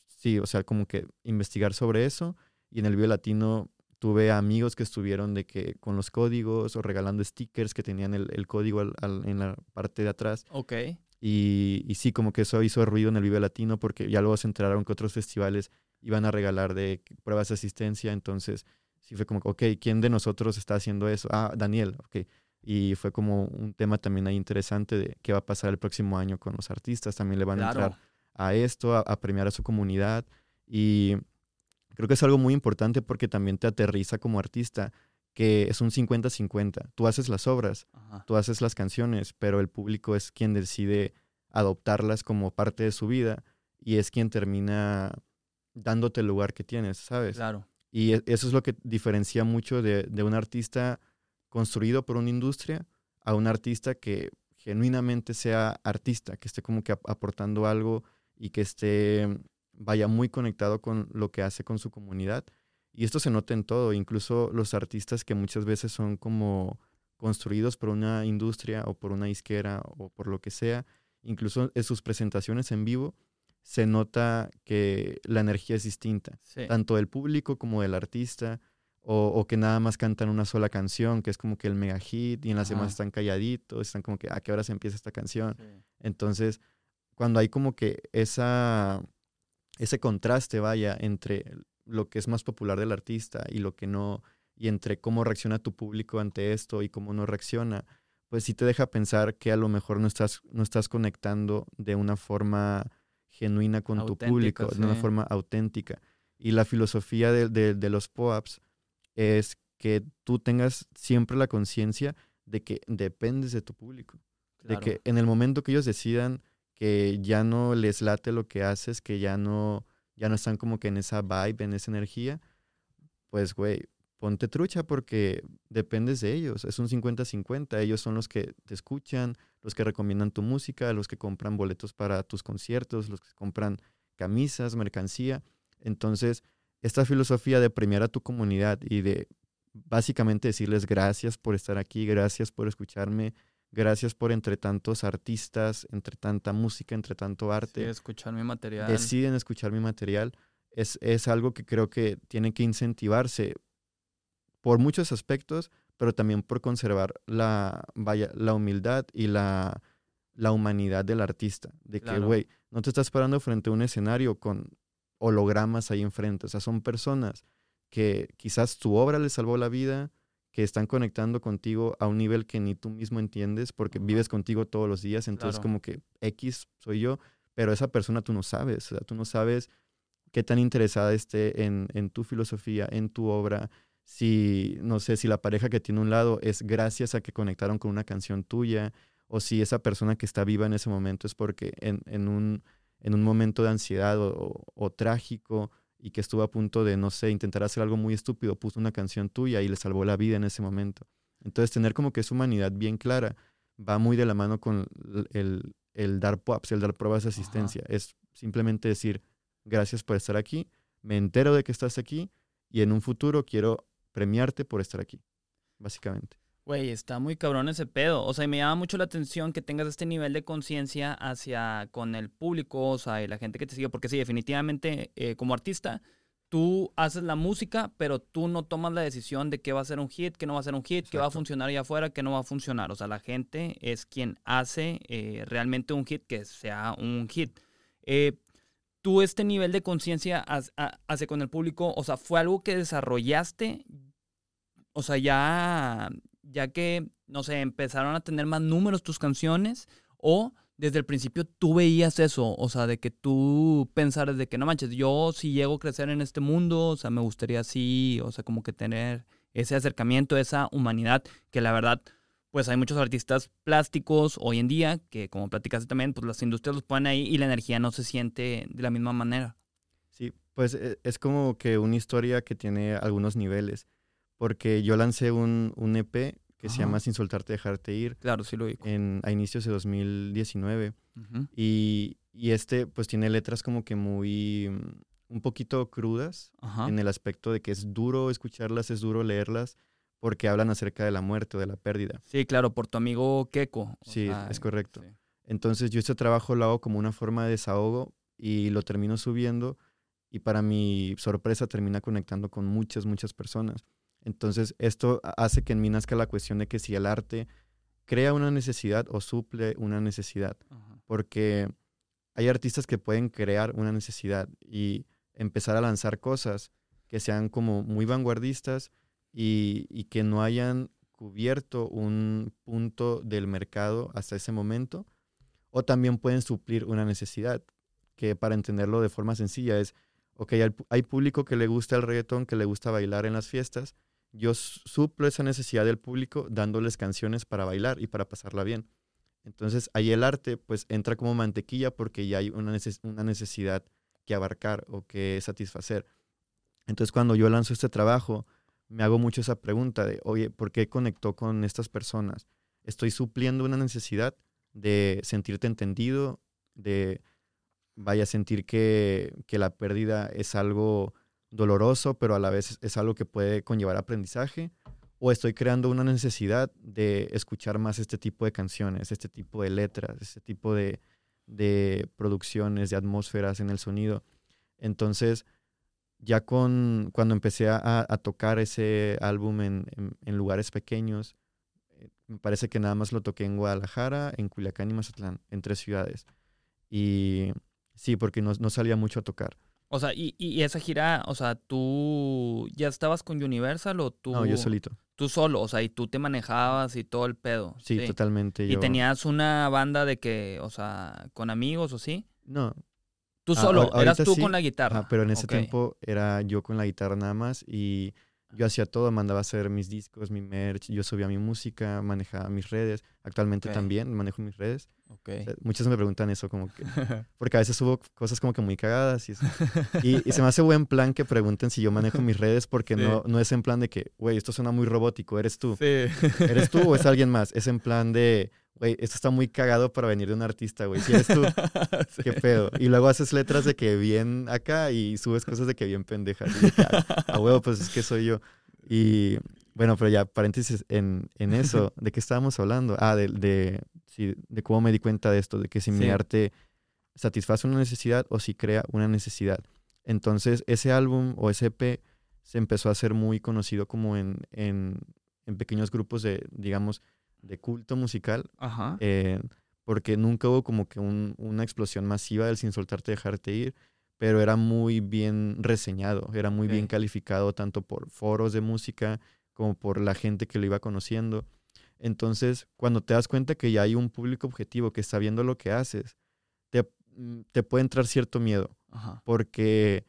sí, o sea, como que investigar sobre eso. Y en el Vivo Latino tuve amigos que estuvieron de que con los códigos o regalando stickers que tenían el, el código en la parte de atrás. Ok. Y, y, sí, como que eso hizo ruido en el Vive Latino porque ya luego se enteraron que otros festivales iban a regalar de pruebas de asistencia. Entonces, sí fue como, ok, ¿quién de nosotros está haciendo eso? Ah, Daniel, ok. Y fue como un tema también ahí interesante de qué va a pasar el próximo año con los artistas. También le van a entrar a esto, a, premiar a su comunidad. Y creo que es algo muy importante porque también te aterriza como artista, que es un 50-50. Tú haces las obras, tú haces las canciones, pero el público es quien decide adoptarlas como parte de su vida y es quien termina dándote el lugar que tienes, ¿sabes? Claro. Y e, eso es lo que diferencia mucho de, un artista construido por una industria a un artista que genuinamente sea artista, que esté como que aportando algo y que esté, vaya muy conectado con lo que hace con su comunidad. Y esto se nota en todo, incluso los artistas que muchas veces son como construidos por una industria o por una isquera o por lo que sea, incluso en sus presentaciones en vivo, se nota que la energía es distinta, tanto del público como del artista, o, que nada más cantan una sola canción, que es como que el mega hit, y en las demás están calladitos, están como que a qué hora se empieza esta canción. Entonces, cuando hay como que esa, ese contraste, vaya, entre lo que es más popular del artista y lo que no, y entre cómo reacciona tu público ante esto y cómo no reacciona, pues sí te deja pensar que a lo mejor no estás, no estás conectando de una forma genuina con tu público, de una forma auténtica. Y la filosofía de, de, los POAPs es que tú tengas siempre la conciencia de que dependes de tu público. De que en el momento que ellos decidan que ya no les late lo que haces, que ya no, ya no están como que en esa vibe, en esa energía, pues, güey, ponte trucha porque dependes de ellos. Es un 50-50. Ellos son los que te escuchan, los que recomiendan tu música, los que compran boletos para tus conciertos, los que compran camisas, mercancía. Entonces, esta filosofía de premiar a tu comunidad y de básicamente decirles gracias por estar aquí, gracias por escucharme, gracias por entre tantos artistas, entre tanta música, entre tanto arte. escuchar mi material. Deciden escuchar mi material. Es, es algo que creo que tiene que incentivarse por muchos aspectos, pero también por conservar la, vaya, la humildad y la, la humanidad del artista. De que, güey, no te estás parando frente a un escenario con hologramas ahí enfrente. O sea, son personas que quizás tu obra les salvó la vida, que están conectando contigo a un nivel que ni tú mismo entiendes porque vives contigo todos los días. Entonces, Claro. como que X soy yo, pero esa persona tú no sabes. O sea, tú no sabes qué tan interesada esté en, en tu filosofía, en tu obra. Si, no sé, si la pareja que tiene un lado es gracias a que conectaron con una canción tuya, o si esa persona que está viva en ese momento es porque en, en un, en un momento de ansiedad o, o- o trágico y que estuvo a punto de, no sé, intentar hacer algo muy estúpido, puso una canción tuya y le salvó la vida en ese momento. Entonces, tener como que esa humanidad bien clara va muy de la mano con el, el dar props, el dar pruebas de Ajá. asistencia. Es simplemente decir, gracias por estar aquí, me entero de que estás aquí y en un futuro quiero premiarte por estar aquí, básicamente. Güey, está muy cabrón ese pedo. O sea, y me llama mucho la atención que tengas este nivel de conciencia hacia con el público, o sea, y la gente que te sigue. Porque sí, definitivamente, eh, como artista, tú haces la música, pero tú no tomas la decisión de qué va a ser un hit, qué no va a ser un hit, qué va a funcionar allá afuera, qué no va a funcionar. O sea, la gente es quien hace eh, realmente un hit que sea un hit. Eh, tú este nivel de conciencia hacia con el público, o sea, fue algo que desarrollaste, o sea, ya, ya que, no sé, empezaron a tener más números tus canciones, o desde el principio tú veías eso, o sea, de que tú pensaras de que no manches, yo si llego a crecer en este mundo, o sea, me gustaría así, o sea, como que tener ese acercamiento, esa humanidad, que la verdad, pues hay muchos artistas plásticos hoy en día que, como platicaste también, pues las industrias los ponen ahí y la energía no se siente de la misma manera. Sí, pues e- es como que una historia que tiene algunos niveles, porque yo lancé un, un EP que se Ajá. llama Sin soltarte, dejarte ir Claro, sí lo digo. en, a inicios de 2019 y, y este pues tiene letras como que muy, mm, un poquito crudas Ajá. en el aspecto de que es duro escucharlas, es duro leerlas, porque hablan acerca de la muerte o de la pérdida. Sí, claro, por tu amigo Keiko. Sí, sea, es correcto. sí. Entonces yo este trabajo lo hago como una forma de desahogo y lo termino subiendo y para mi sorpresa termina conectando con muchas, muchas personas. Entonces esto ha- hace que en mí nazca la cuestión de que si el arte crea una necesidad o suple una necesidad, Ajá. porque hay artistas que pueden crear una necesidad y empezar a lanzar cosas que sean como muy vanguardistas y, y que no hayan cubierto un punto del mercado hasta ese momento, o también pueden suplir una necesidad, que para entenderlo de forma sencilla es, ok, hay, hay público que le gusta el reggaetón, que le gusta bailar en las fiestas, yo suplo esa necesidad del público dándoles canciones para bailar y para pasarla bien. Entonces ahí el arte pues entra como mantequilla porque ya hay una, neces- una necesidad que abarcar o que satisfacer. Entonces cuando yo lanzo este trabajo, me hago mucho esa pregunta de, oye, ¿por qué conectó con estas personas? ¿Estoy supliendo una necesidad de sentirte entendido, de, vaya, sentir que, que la pérdida es algo doloroso, pero a la vez es algo que puede conllevar aprendizaje? ¿O estoy creando una necesidad de escuchar más este tipo de canciones, este tipo de letras, este tipo de, de producciones, de atmósferas en el sonido? Entonces, ya con cuando empecé a, a tocar ese álbum en, en- lugares pequeños, eh, me parece que nada más lo toqué en Guadalajara, en Culiacán y Mazatlán, en tres ciudades. Y sí, porque no, no salía mucho a tocar. O sea, y, y esa gira, o sea, ¿tú ya estabas con Universal o tú? No, yo solito. Tú solo, o sea, y tú te manejabas y todo el pedo. Sí, totalmente. ¿Y yo- tenías una banda de que, o sea, con amigos o sí? No, Tú Ah, solo, eras tú sí, con la guitarra. Ajá, pero en ese tiempo era yo con la guitarra nada más y yo hacía todo, mandaba a hacer mis discos, mi merch, yo subía mi música, manejaba mis redes. Actualmente también manejo mis redes. Ok. O sea, muchos me preguntan eso, como que, porque a veces subo cosas como que muy cagadas y, eso. y, y se me hace buen plan que pregunten si yo manejo mis redes porque Sí. no, no es en plan de que, güey, esto suena muy robótico, ¿eres tú? Sí. ¿Eres tú o es alguien más? Es en plan de, güey, esto está muy cagado para venir de un artista, güey. Si eres tú, Sí. qué pedo. Y luego haces letras de que bien acá y subes cosas de que bien pendejas. Que, "Ah, a huevo, pues es que soy yo. Y bueno, pero ya, paréntesis en, en eso, ¿de qué estábamos hablando? Ah, de, de, sí, de cómo me di cuenta de esto, de que si mi arte satisface una necesidad o si crea una necesidad. Entonces, ese álbum o ese EP se empezó a hacer muy conocido como en, en, en pequeños grupos de, digamos, de culto musical Ajá. eh, porque nunca hubo como que un- una explosión masiva del sin soltarte, dejarte ir, pero era muy bien reseñado, era muy bien calificado tanto por foros de música como por la gente que lo iba conociendo. Entonces, cuando te das cuenta que ya hay un público objetivo que está viendo lo que haces, te, mm, te puede entrar cierto miedo, Ajá. porque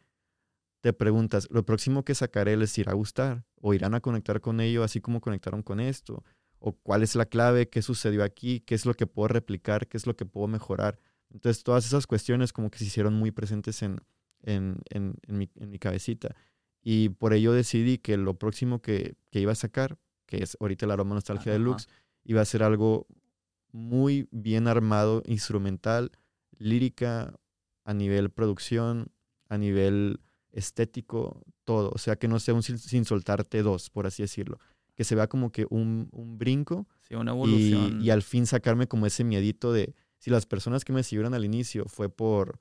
te preguntas, ¿lo próximo que sacaré les irá a gustar? ¿O irán a conectar con ello así como conectaron con esto? ¿O cuál es la clave? ¿Qué sucedió aquí? ¿Qué es lo que puedo replicar? ¿Qué es lo que puedo mejorar? Entonces, todas esas cuestiones como que se hicieron muy presentes en, en, en- en mi, en mi cabecita. Y por ello decidí que lo próximo que, que iba a sacar, que es ahorita el aroma nostalgia deluxe, iba a ser algo muy bien armado, instrumental, lírica, a nivel producción, a nivel estético, todo. O sea, que no sea un sin, sin soltarte dos, por así decirlo. Que se vea como que un, un brinco Sí, una y, evolución. y al fin sacarme como ese miedito de si las personas que me siguieron al inicio fue por,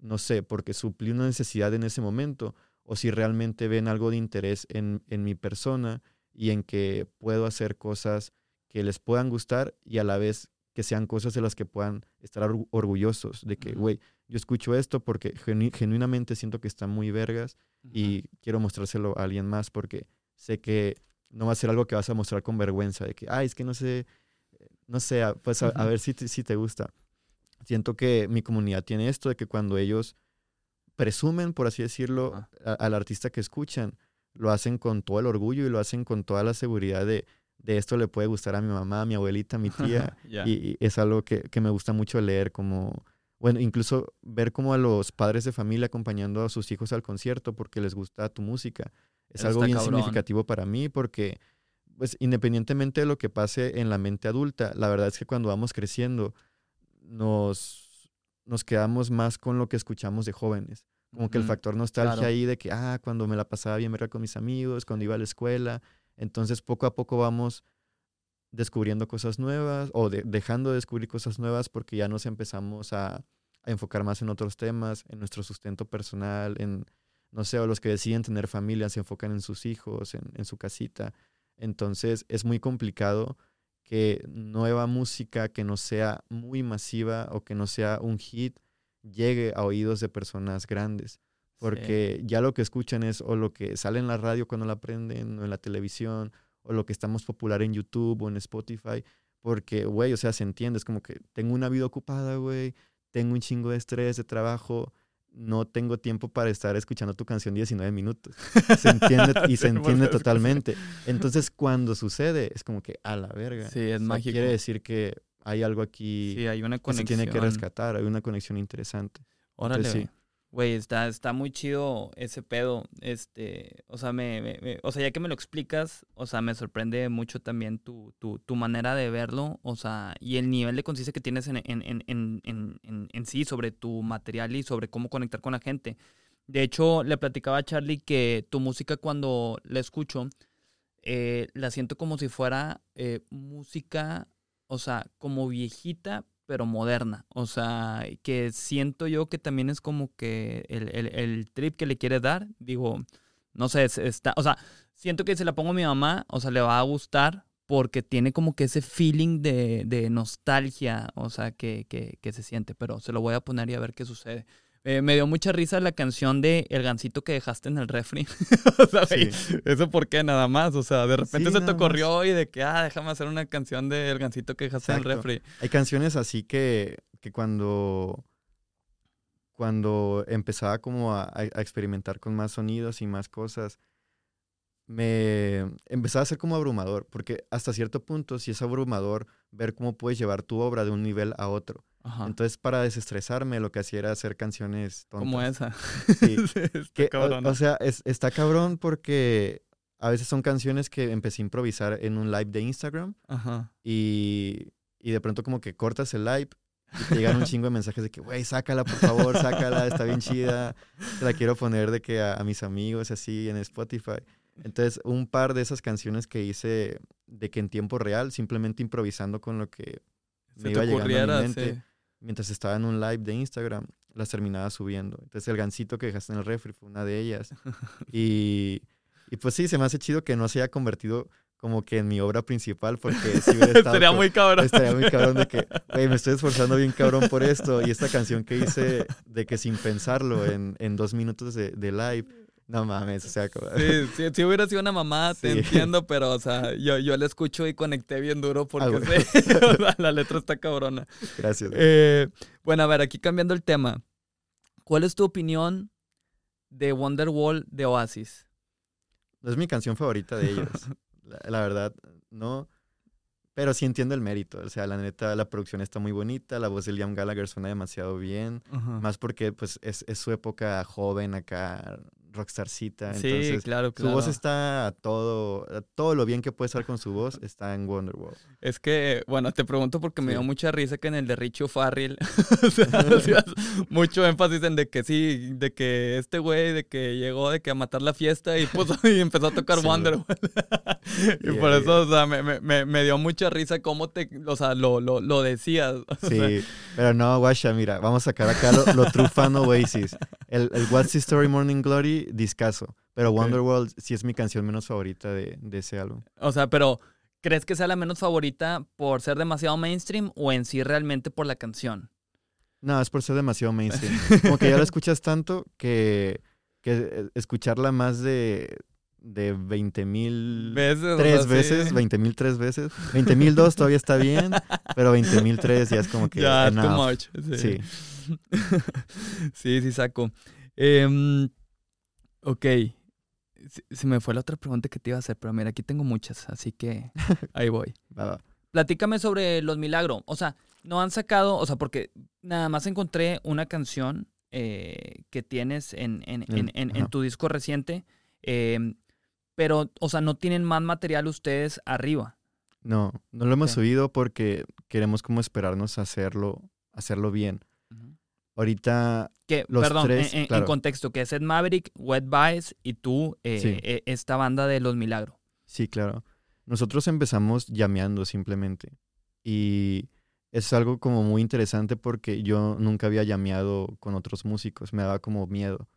no sé, porque suplí una necesidad en ese momento, o si realmente ven algo de interés en, en mi persona y en que puedo hacer cosas que les puedan gustar y a la vez que sean cosas de las que puedan estar orgu- orgullosos, de que, güey, yo escucho esto porque genu- genuinamente siento que están muy vergas y quiero mostrárselo a alguien más porque sé que no va a ser algo que vas a mostrar con vergüenza, de que, ay, es que no sé, no sé, a- pues a, ver si te, si te gusta. Siento que mi comunidad tiene esto de que cuando ellos presumen, por así decirlo, a- al artista que escuchan, lo hacen con todo el orgullo y lo hacen con toda la seguridad de, de esto le puede gustar a mi mamá, a mi abuelita, a mi tía. Y, y es algo que, que me gusta mucho leer, como, bueno, incluso ver como a los padres de familia acompañando a sus hijos al concierto porque les gusta tu música. Es Eso algo bien cabrón. significativo para mí porque, pues, independientemente de lo que pase en la mente adulta, la verdad es que cuando vamos creciendo, nos, nos quedamos más con lo que escuchamos de jóvenes. Como que el factor nostalgia claro. ahí de que, ah, cuando me la pasaba bien verga con mis amigos, cuando iba a la escuela. Entonces, poco a poco vamos descubriendo cosas nuevas o de- dejando de descubrir cosas nuevas porque ya nos empezamos a, a enfocar más en otros temas, en nuestro sustento personal, en, no sé, o los que deciden tener familia se enfocan en sus hijos, en, en su casita. Entonces, es muy complicado que nueva música que no sea muy masiva o que no sea un hit llegue a oídos de personas grandes. Porque ya lo que escuchan es o lo que sale en la radio cuando la prenden, o en la televisión, o lo que estamos popular en YouTube o en Spotify. Porque, güey, o sea, se entiende. Es como que tengo una vida ocupada, güey. Tengo un chingo de estrés, de trabajo. No tengo tiempo para estar escuchando tu canción 19 minutos. Se entiende y se entiende totalmente. Entonces, cuando sucede, es como que a la verga. Sí, es O sea, mágico. Quiere decir que hay algo aquí Sí, hay una que se tiene que conexión. rescatar. Hay una conexión interesante. Órale, Entonces, sí. Güey, está, está muy chido ese pedo. Este, o sea, me, o sea, ya que me lo explicas, o sea, me sorprende mucho también tu, tu, tu manera de verlo, o sea, y el nivel de conciencia que tienes en, en, en, en, en, en- en sí sobre tu material y sobre cómo conectar con la gente. De hecho, le platicaba a Charlie que tu música cuando la escucho, eh, la siento como si fuera eh, música, o sea, como viejita, pero moderna. O sea, que siento yo que también es como que el, el- trip que le quiere dar, digo, no sé, es- está, o sea, siento que si la pongo a mi mamá, o sea, le va a gustar porque tiene como que ese feeling de, de nostalgia, o sea, que, que se siente, pero se lo voy a poner y a ver qué sucede. Eh, me dio mucha risa la canción de El gancito que dejaste en el refri. o sea, güey, eso por qué nada más. O sea, de repente Sí, se te ocurrió y de que, ah, déjame hacer una canción de El gancito que dejaste en el refri. Hay canciones así que, que cuando, cuando empezaba como a experimentar con más sonidos y más cosas, me empezaba a ser como abrumador, porque hasta cierto punto sí es abrumador ver cómo puedes llevar tu obra de un nivel a otro. Ajá. Entonces, para desestresarme, lo que hacía era hacer canciones tontas. Como esa. Sí. Está Que, o- cabrón. o, sea, es- está cabrón porque a veces son canciones que empecé a improvisar en un live de Instagram Ajá. y, y de pronto como que cortas el live y te llegan un chingo de mensajes de que, güey, sácala, por favor, sácala, está bien chida, te la quiero poner de que a, a mis amigos así en Spotify. Entonces, un par de esas canciones que hice de que en tiempo real, simplemente improvisando con lo que Se me iba llegando a mi mente, sí. mientras estaba en un live de Instagram, las terminaba subiendo. Entonces, el gancito que dejaste en el refri fue una de ellas. Y, y pues sí, se me hace chido que no se haya convertido como que en mi obra principal, porque si hubiera estado con- muy cabrón. Estaría muy cabrón de que, güey, me estoy esforzando bien cabrón por esto. Y esta canción que hice de que sin pensarlo en, en dos minutos de, de live, no mames, o sea, como- Sí, sí, si hubiera sido una mamá, te Sí. entiendo, pero, o sea, yo, yo la escucho y conecté bien duro porque Ah, güey. sé, o sea, la letra está cabrona. gracias. Eh, bueno, a ver, aquí cambiando el tema. ¿Cuál es tu opinión de Wonderwall de Oasis? No es mi canción favorita de ellos. La, la verdad, no. Pero sí entiendo el mérito. O sea, la neta, la producción está muy bonita. La voz de Liam Gallagher suena demasiado bien. Más porque, pues, es, es su época joven acá, rockstarcita. sí, Entonces, claro, su voz está a todo, a todo lo bien que puede estar con su voz está en Wonderwall. Es que, bueno, te pregunto porque me dio mucha risa que en el de Richie Farrell, o sea, hacías mucho énfasis en de que sí, de que este güey, de que llegó de que a matar la fiesta y puso y empezó a tocar Sí. Wonderwall. y Yeah, por yeah. eso, o sea, me, me- me, dio mucha risa cómo te, o sea, lo, lo, lo decías. o sea, Sí, pero no, guacha, mira, vamos a sacar acá lo, lo trufano Oasis. El, el What's the Story Morning Glory, discaso. Pero Ok. Wonderworld sí es mi canción menos favorita de, de ese álbum. O sea, pero ¿crees que sea la menos favorita por ser demasiado mainstream o en sí realmente por la canción? No, es por ser demasiado mainstream. Como que ya la escuchas tanto que, que eh, escucharla más de, de 20 mil... Tres sí. veces, 20 mil tres veces. 20 mil dos todavía está bien, pero 20 mil tres ya es como que... Ya, too much. Sí. sí, sí, saco. Em, ok. Se- me fue la otra pregunta que te iba a hacer, pero mira, aquí tengo muchas, así que ahí voy. Va, va. Platícame sobre los milagros. O sea, no han sacado, o sea, porque nada más encontré una canción eh, que tienes en, en, en, En- en- tu disco reciente, em, pero, o sea, no tienen más material ustedes arriba. No, no lo hemos Ok. subido porque queremos como esperarnos a hacerlo, hacerlo bien. Ahorita, Que, Los perdón, tres, en, en- en claro. contexto, que es Ed Maverick, Wet Vice y tú, eh, Sí. eh, esta banda de Los Milagros. sí, claro. Nosotros empezamos llameando simplemente. Y es algo como muy interesante porque yo nunca había llameado con otros músicos. Me daba como miedo.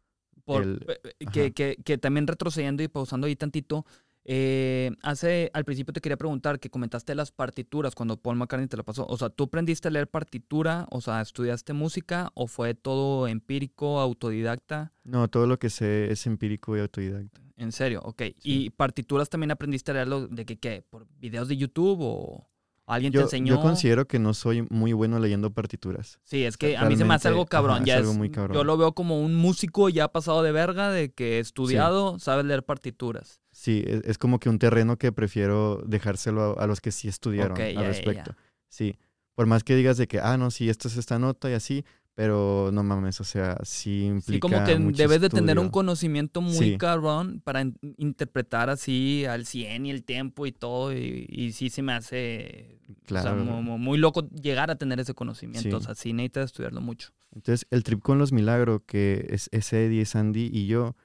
Por- El- eh, que, ajá. que, que también retrocediendo y pausando ahí tantito, eh, hace, al principio te quería preguntar que comentaste las partituras cuando Paul McCartney te la pasó. O sea, ¿tú aprendiste a leer partitura? O sea, ¿estudiaste música? ¿O fue todo empírico, autodidacta? No, todo lo que sé es empírico y autodidacta. En serio, ok. Sí. ¿Y partituras también aprendiste a leerlo de que qué? ¿Por videos de YouTube o alguien te enseñó? yo considero que no soy muy bueno leyendo partituras. Sí, es que sea, a mí se me hace algo cabrón. ajá, ya es algo es- muy cabrón. Yo lo veo como un músico ya pasado de verga, de que estudiado, sabe leer partituras. Sí, es, es como que un terreno que prefiero dejárselo a, a los que sí estudiaron ya, al ya. respecto. Sí, por más que digas de que, ah, no, sí, esto es esta nota y así, pero no mames, o sea, sí implica Sí, como que mucho debes de tener un estudio. conocimiento muy Sí. cabrón para in- interpretar así al 100 y el tiempo y todo. Y, y sí se me hace o sea, Claro. mu- mu- muy, loco llegar a tener ese conocimiento. Sí. O sea, sí necesitas estudiarlo mucho. Entonces, el trip con los milagros, que es, es Eddie, es Andy y yo,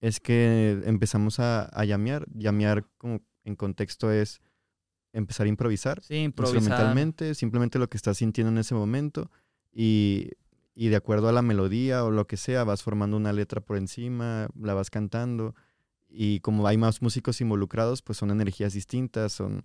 es que empezamos a, a llamear. Llamear como en contexto es empezar a improvisar. Sí, improvisar. instrumentalmente, simplemente lo que estás sintiendo en ese momento y, y de acuerdo a la melodía o lo que sea, vas formando una letra por encima, la vas cantando y como hay más músicos involucrados, pues son energías distintas, son,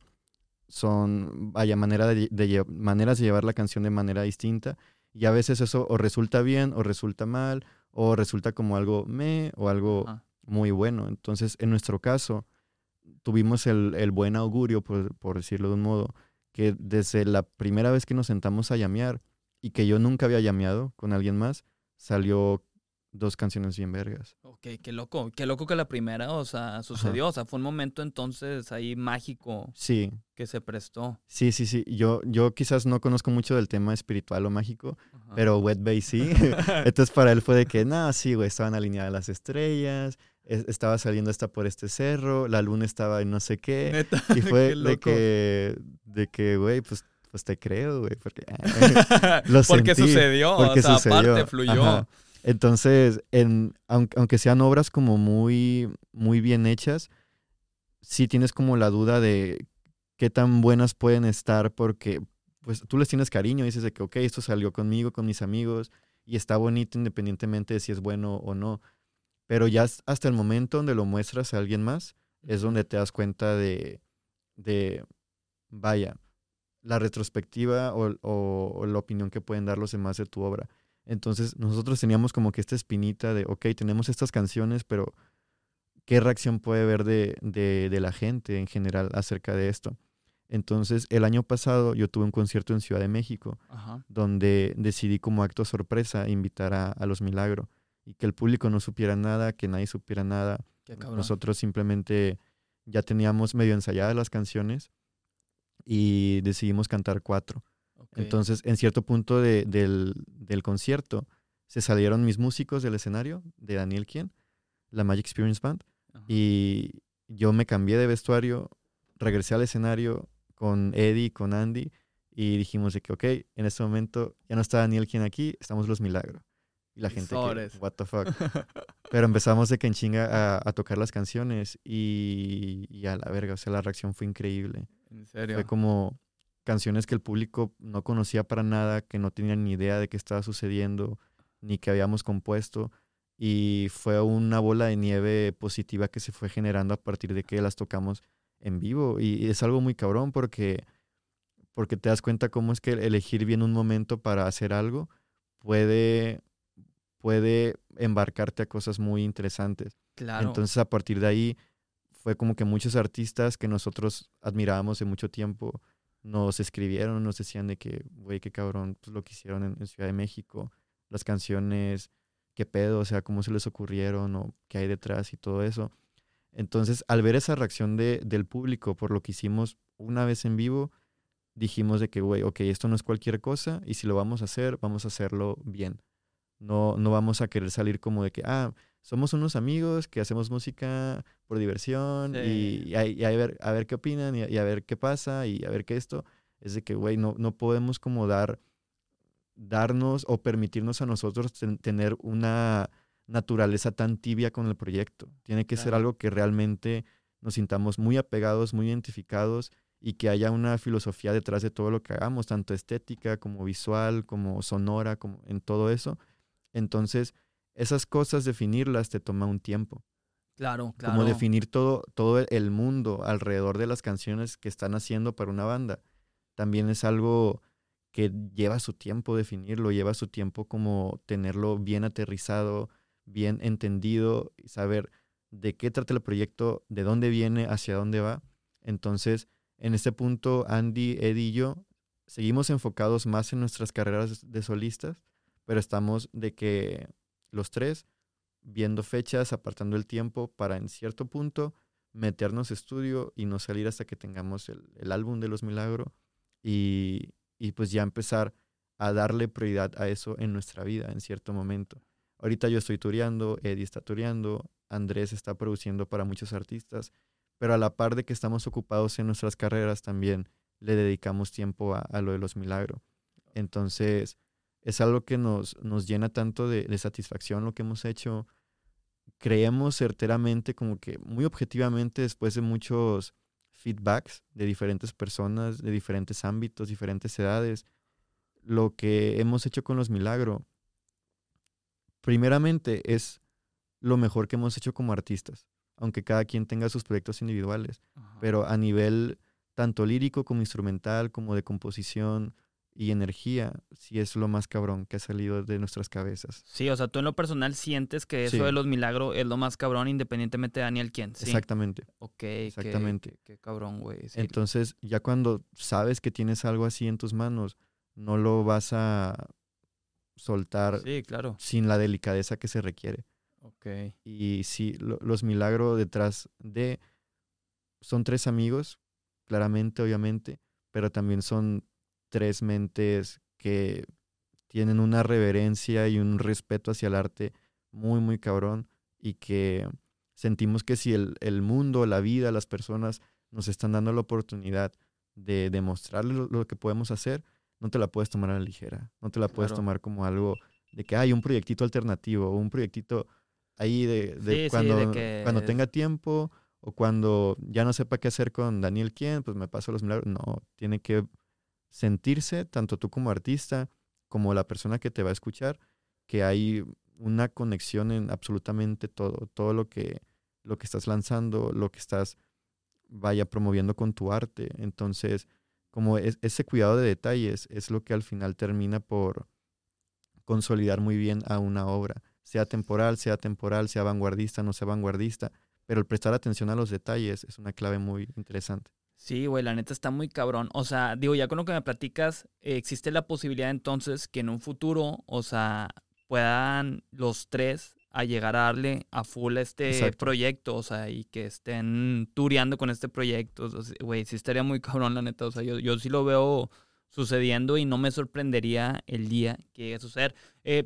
son vaya, manera de, maneras de llevar la canción de manera distinta y a veces eso o resulta bien o resulta mal o resulta como algo me o algo muy bueno. Entonces, en nuestro caso, tuvimos el, el buen augurio, por, por decirlo de un modo, que desde la primera vez que nos sentamos a llamear y que yo nunca había llameado con alguien más, salió dos canciones bien vergas. Ok, qué loco. Qué loco que la primera, o sea, sucedió. O sea, fue un momento entonces ahí mágico Sí, que se prestó. sí, sí, sí. Yo, yo quizás no conozco mucho del tema espiritual o mágico, Ajá. pero Wet Bay sí. Entonces para él fue de que, nada, sí, güey, estaban alineadas las estrellas, es- estaba saliendo esta por este cerro, la luna estaba en no sé qué. Neta, Y fue qué de que, de que, güey, pues, pues te creo, güey, porque lo porque sentí, sucedió, porque o sea, sucedió, aparte fluyó. ajá. Entonces, en, aunque, aunque sean obras como muy, muy bien hechas, sí tienes como la duda de qué tan buenas pueden estar porque pues tú les tienes cariño, dices de que, ok, esto salió conmigo, con mis amigos, y está bonito independientemente de si es bueno o no. Pero ya hasta el momento donde lo muestras a alguien más, es donde te das cuenta de, de, vaya, la retrospectiva o, o, la opinión que pueden dar los demás de tu obra. Entonces nosotros teníamos como que esta espinita de, ok, tenemos estas canciones, pero ¿qué reacción puede haber de, de, de la gente en general acerca de esto? Entonces, el año pasado yo tuve un concierto en Ciudad de México, donde decidí como acto sorpresa invitar a, a, Los Milagros y que el público no supiera nada, que nadie supiera nada. Nosotros simplemente ya teníamos medio ensayadas las canciones y decidimos cantar cuatro. Entonces, en cierto punto de, del, del, concierto, se salieron mis músicos del escenario, de Daniel Quien, la Magic Experience Band, y yo me cambié de vestuario, regresé al escenario con Eddie, con Andy, y dijimos de que, ok, en este momento ya no está Daniel Quien aquí, estamos los milagros. Y la gente que, what the fuck. Pero empezamos de que en chinga a, tocar las canciones y, y, a la verga, o sea, la reacción fue increíble. ¿En serio? Fue como canciones que el público no conocía para nada, que no tenían ni idea de qué estaba sucediendo, ni que habíamos compuesto. Y fue una bola de nieve positiva que se fue generando a partir de que las tocamos en vivo. Y es algo muy cabrón porque, porque te das cuenta cómo es que elegir bien un momento para hacer algo puede puede embarcarte a cosas muy interesantes. Claro. Entonces, a partir de ahí, fue como que muchos artistas que nosotros admirábamos de mucho tiempo nos escribieron, nos decían de que, güey, qué cabrón, pues lo que hicieron en, Ciudad de México, las canciones, qué pedo, o sea, cómo se les ocurrieron o qué hay detrás y todo eso. Entonces, al ver esa reacción de, del público por lo que hicimos una vez en vivo, dijimos de que, güey, ok, esto no es cualquier cosa y si lo vamos a hacer, vamos a hacerlo bien. No, no vamos a querer salir como de que, ah, somos unos amigos que hacemos música por diversión y, a, ver, a ver qué opinan y, a ver qué pasa y a ver qué esto. Es de que, güey, no, no podemos como dar, darnos o permitirnos a nosotros tener una naturaleza tan tibia con el proyecto. Tiene que ser algo que realmente nos sintamos muy apegados, muy identificados y que haya una filosofía detrás de todo lo que hagamos, tanto estética como visual, como sonora, como en todo eso entonces, esas cosas, definirlas te toma un tiempo. Claro, claro. Como definir todo, todo el mundo alrededor de las canciones que están haciendo para una banda. También es algo que lleva su tiempo definirlo, lleva su tiempo como tenerlo bien aterrizado, bien entendido, y saber de qué trata el proyecto, de dónde viene, hacia dónde va. Entonces, en este punto, Andy, Eddie y yo seguimos enfocados más en nuestras carreras de solistas pero estamos de que los tres viendo fechas, apartando el tiempo para en cierto punto meternos estudio y no salir hasta que tengamos el, álbum de los milagros y, pues ya empezar a darle prioridad a eso en nuestra vida en cierto momento. Ahorita yo estoy tureando, Eddie está tureando, Andrés está produciendo para muchos artistas, pero a la par de que estamos ocupados en nuestras carreras también le dedicamos tiempo a, a lo de los milagros. Entonces, es algo que nos, nos llena tanto de, satisfacción lo que hemos hecho. Creemos certeramente, como que muy objetivamente, después de muchos feedbacks de diferentes personas, de diferentes ámbitos, diferentes edades, lo que hemos hecho con los milagros, primeramente es lo mejor que hemos hecho como artistas, aunque cada quien tenga sus proyectos individuales, pero a nivel tanto lírico como instrumental, como de composición, y energía, sí es lo más cabrón que ha salido de nuestras cabezas. Sí, o sea, tú en lo personal sientes que eso de los milagros es lo más cabrón independientemente de Daniel quién. ¿sí? Exactamente. Ok, exactamente. Qué, cabrón, güey. Entonces, ya cuando sabes que tienes algo así en tus manos, no lo vas a soltar sí, claro. sin la delicadeza que se requiere. Ok. Y sí, los milagros detrás de... Son tres amigos, claramente, obviamente, pero también son tres mentes que tienen una reverencia y un respeto hacia el arte muy, muy cabrón y que sentimos que si el, el mundo, la vida, las personas nos están dando la oportunidad de demostrarles lo, que podemos hacer, no te la puedes tomar a la ligera, no te la puedes tomar como algo de que hay un proyectito alternativo o un proyectito ahí de, cuando, cuando tenga tiempo o cuando ya no sepa qué hacer con Daniel quién, pues me paso los milagros. No, tiene que sentirse, tanto tú como artista, como la persona que te va a escuchar, que hay una conexión en absolutamente todo, todo lo que, lo que estás lanzando, lo que estás vaya promoviendo con tu arte. Entonces, como ese cuidado de detalles es lo que al final termina por consolidar muy bien a una obra, sea temporal, sea temporal, sea vanguardista, no sea vanguardista, pero el prestar atención a los detalles es una clave muy interesante. Sí, güey, la neta está muy cabrón. O sea, digo, ya con lo que me platicas, eh, existe la posibilidad entonces que en un futuro, o sea, puedan los tres a llegar a darle a full este proyecto, o sea, y que estén tureando con este proyecto. Güey, sí estaría muy cabrón, la neta. O sea, yo, yo sí lo veo sucediendo y no me sorprendería el día que llegue a suceder. Eh,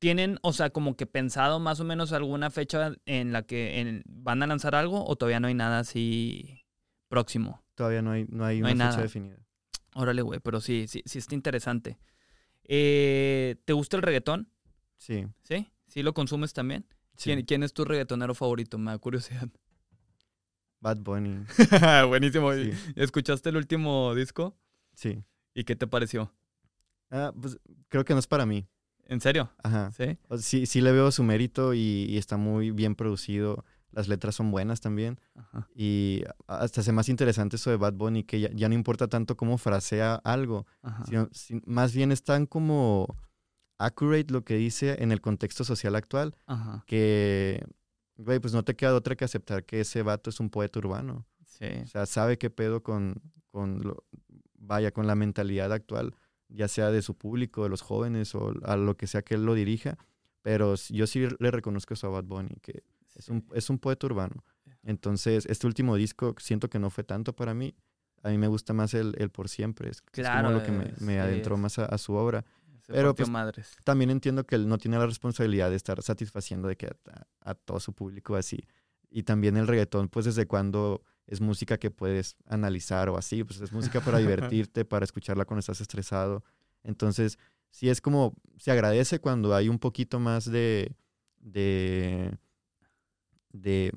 ¿Tienen, o sea, como que pensado más o menos alguna fecha en la que van a lanzar algo o todavía no hay nada así próximo? Todavía no hay, no hay una fecha definida. Órale, güey, pero sí, sí, sí está interesante. Eh, ¿Te gusta el reggaetón? Sí. ¿Sí? ¿Sí lo consumes también? ¿Quién, es tu reggaetonero favorito? Me da curiosidad. Bad Bunny. Buenísimo. ¿Escuchaste el último disco? Sí. ¿Y qué te pareció? Ah, pues creo que no es para mí. ¿En serio? Ajá. Sí. Sí, sí le veo su mérito y, está muy bien producido. Las letras son buenas también. Ajá. Y hasta hace más interesante eso de Bad Bunny, que ya, no importa tanto cómo frasea algo, sino, más bien están como accurate lo que dice en el contexto social actual, Ajá. que, güey, pues no te queda otra que aceptar que ese vato es un poeta urbano. Sí. O sea, sabe qué pedo con, con lo, vaya, con la mentalidad actual, ya sea de su público, de los jóvenes o a lo que sea que él lo dirija. Pero yo sí le reconozco eso a Bad Bunny, que es, un, es un poeta urbano. Entonces, este último disco siento que no fue tanto para mí. A mí me gusta más el, el Por Siempre. Es, claro, como lo que me, me adentró más a, su obra. Pero pues, madres. también entiendo que él no tiene la responsabilidad de estar satisfaciendo de que a, a, todo su público así. Y también el reggaetón, pues desde cuando es música que puedes analizar o así, pues es música para divertirte, para escucharla cuando estás estresado. Entonces, sí es como, se agradece cuando hay un poquito más de, de, de,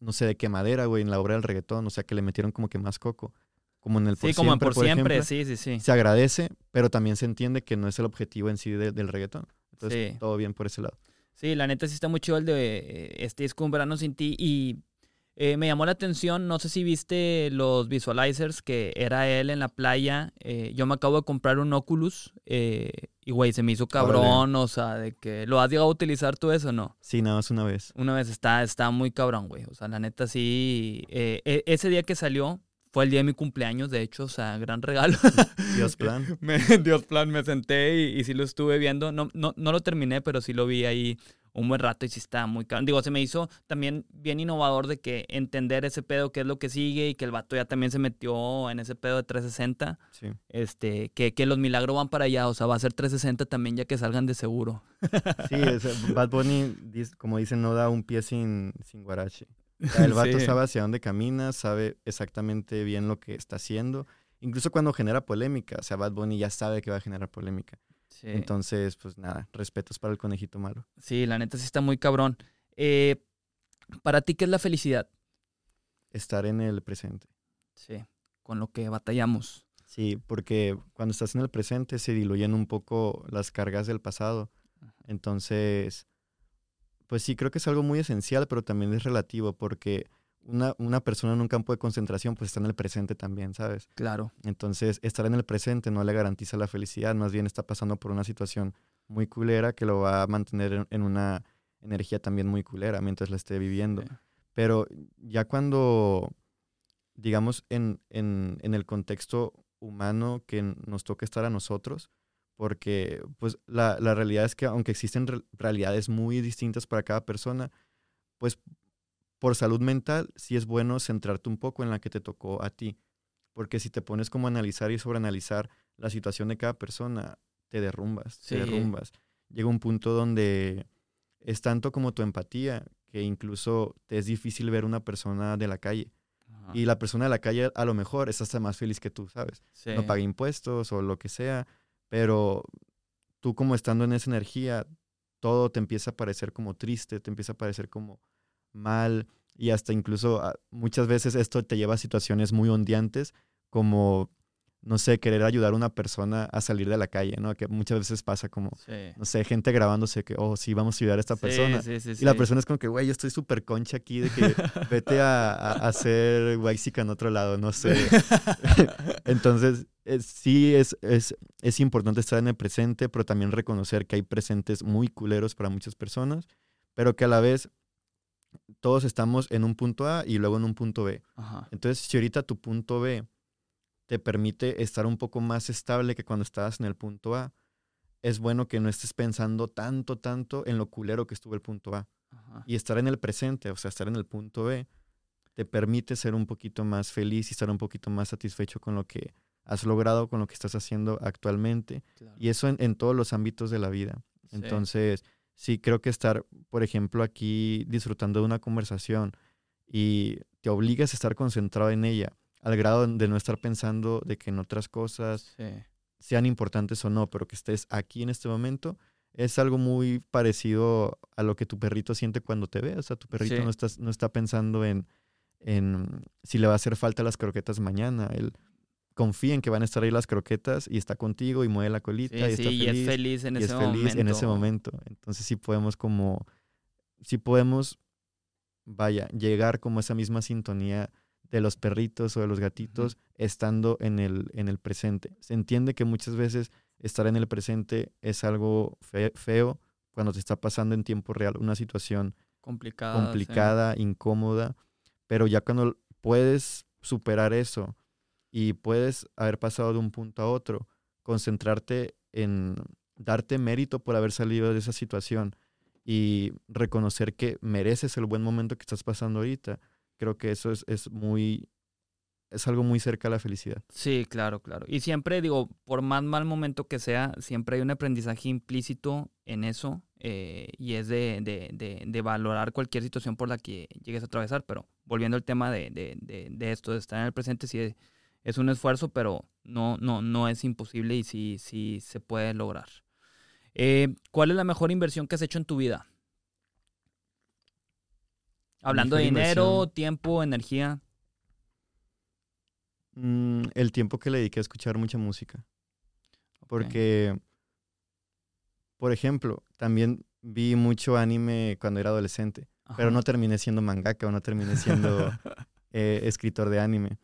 no sé, de quemadera, güey, en la obra del reggaetón, o sea, que le metieron como que más coco. Como en el por Sí, como en por, siempre, sí, sí, sí. Se agradece, pero también se entiende que no es el objetivo en sí del reggaetón. Entonces, todo bien por ese lado. Sí, la neta sí está muy chido el de eh, este disco Un verano sin ti y eh, me llamó la atención, no sé si viste los visualizers, que era él en la playa. Eh, yo me acabo de comprar un Oculus eh, y, güey, se me hizo cabrón, o sea, de que lo has llegado a utilizar tú eso, ¿no? Sí, nada más una vez. Una vez, está, está muy cabrón, güey. O sea, la neta sí. E, ese día que salió fue el día de mi cumpleaños, de hecho, o sea, gran regalo. Dios plan. Dios plan, me senté y, y sí lo estuve viendo. No, no, no lo terminé, pero sí lo vi ahí un buen rato y sí está muy caro. Digo, se me hizo también bien innovador de que entender ese pedo, qué es lo que sigue y que el vato ya también se metió en ese pedo de 360. Sí. Este, que, que los milagros van para allá, o sea, va a ser 360 también ya que salgan de seguro. Sí, Bad Bunny, como dicen, no da un pie sin, sin guarache. el vato sabe hacia dónde camina, sabe exactamente bien lo que está haciendo. Incluso cuando genera polémica, o sea, Bad Bunny ya sabe que va a generar polémica. Entonces, pues nada, respetos para el conejito malo. Sí, la neta sí está muy cabrón. Eh, ¿Para ti qué es la felicidad? Estar en el presente. Sí, con lo que batallamos. Sí, porque cuando estás en el presente se diluyen un poco las cargas del pasado. Entonces, pues sí, creo que es algo muy esencial, pero también es relativo, porque una, una, persona en un campo de concentración pues está en el presente también, ¿sabes? Claro. Entonces, estar en el presente no le garantiza la felicidad, más bien está pasando por una situación muy culera que lo va a mantener en, una energía también muy culera mientras la esté viviendo. Pero ya cuando, digamos, en, en, en, el contexto humano que nos toca estar a nosotros, porque pues la, la realidad es que aunque existen realidades muy distintas para cada persona, pues por salud mental, sí es bueno centrarte un poco en la que te tocó a ti. Porque si te pones como a analizar y sobreanalizar la situación de cada persona, te derrumbas, te derrumbas. Llega un punto donde es tanto como tu empatía que incluso te es difícil ver una persona de la calle. Y la persona de la calle a lo mejor es hasta más feliz que tú, ¿sabes? No paga impuestos o lo que sea, pero tú como estando en esa energía, todo te empieza a parecer como triste, te empieza a parecer como mal y hasta incluso ah, muchas veces esto te lleva a situaciones muy ondeantes como no sé, querer ayudar a una persona a salir de la calle, ¿no? Que muchas veces pasa como, Sí. no sé, gente grabándose que, oh, sí, vamos a ayudar a esta Sí, persona. sí, Y la persona es como que, güey, yo estoy súper concha aquí de que vete a, a, a hacer Waxica en otro lado, no sé. Entonces, sí es, es, es importante estar en el presente, pero también reconocer que hay presentes muy culeros para muchas personas, pero que a la vez todos estamos en un punto A y luego en un punto B. Ajá. Entonces, si ahorita tu punto B te permite estar un poco más estable que cuando estabas en el punto A, es bueno que no estés pensando tanto, tanto en lo culero que estuvo el punto A. Ajá. Y estar en el presente, o sea, estar en el punto B, te permite ser un poquito más feliz y estar un poquito más satisfecho con lo que has logrado, con lo que estás haciendo actualmente. Claro. Y eso en, en todos los ámbitos de la vida. Sí. Entonces, sí creo que estar, por ejemplo, aquí disfrutando de una conversación y te obligas a estar concentrado en ella, al grado de no estar pensando de que en otras cosas Sí. sean importantes o no, pero que estés aquí en este momento, es algo muy parecido a lo que tu perrito siente cuando te ve. O sea, tu perrito Sí. no, estás, no está pensando en, en si le va a hacer falta las croquetas mañana. Él confía en que van a estar ahí las croquetas y está contigo y mueve la colita Sí, y sí, está y feliz es feliz en y ese es feliz momento. en ese momento. Entonces sí podemos como, sí podemos, vaya, llegar como a esa misma sintonía de los perritos o de los gatitos estando en el, en el presente. Se entiende que muchas veces estar en el presente es algo fe- feo cuando te está pasando en tiempo real una situación Complicada. sí. complicada, incómoda, pero ya cuando puedes superar eso y puedes haber pasado de un punto a otro, concentrarte en darte mérito por haber salido de esa situación y reconocer que mereces el buen momento que estás pasando ahorita, creo que eso es, es muy, es algo muy cerca a la felicidad. Sí, claro, claro. Y siempre digo, por más mal momento que sea, siempre hay un aprendizaje implícito en eso eh, y es de, de- de- de valorar cualquier situación por la que llegues a atravesar. Pero volviendo al tema de, esto, de estar en el presente, sí es, un esfuerzo, pero no, no, no es imposible y sí, sí se puede lograr. Eh, ¿Cuál es la mejor inversión que has hecho en tu vida? Hablando de dinero, inversión. tiempo, energía. Mm, el tiempo que le dediqué a escuchar mucha música. Porque, por ejemplo, también vi mucho anime cuando era adolescente, pero no terminé siendo mangaka o no terminé siendo eh, escritor de anime.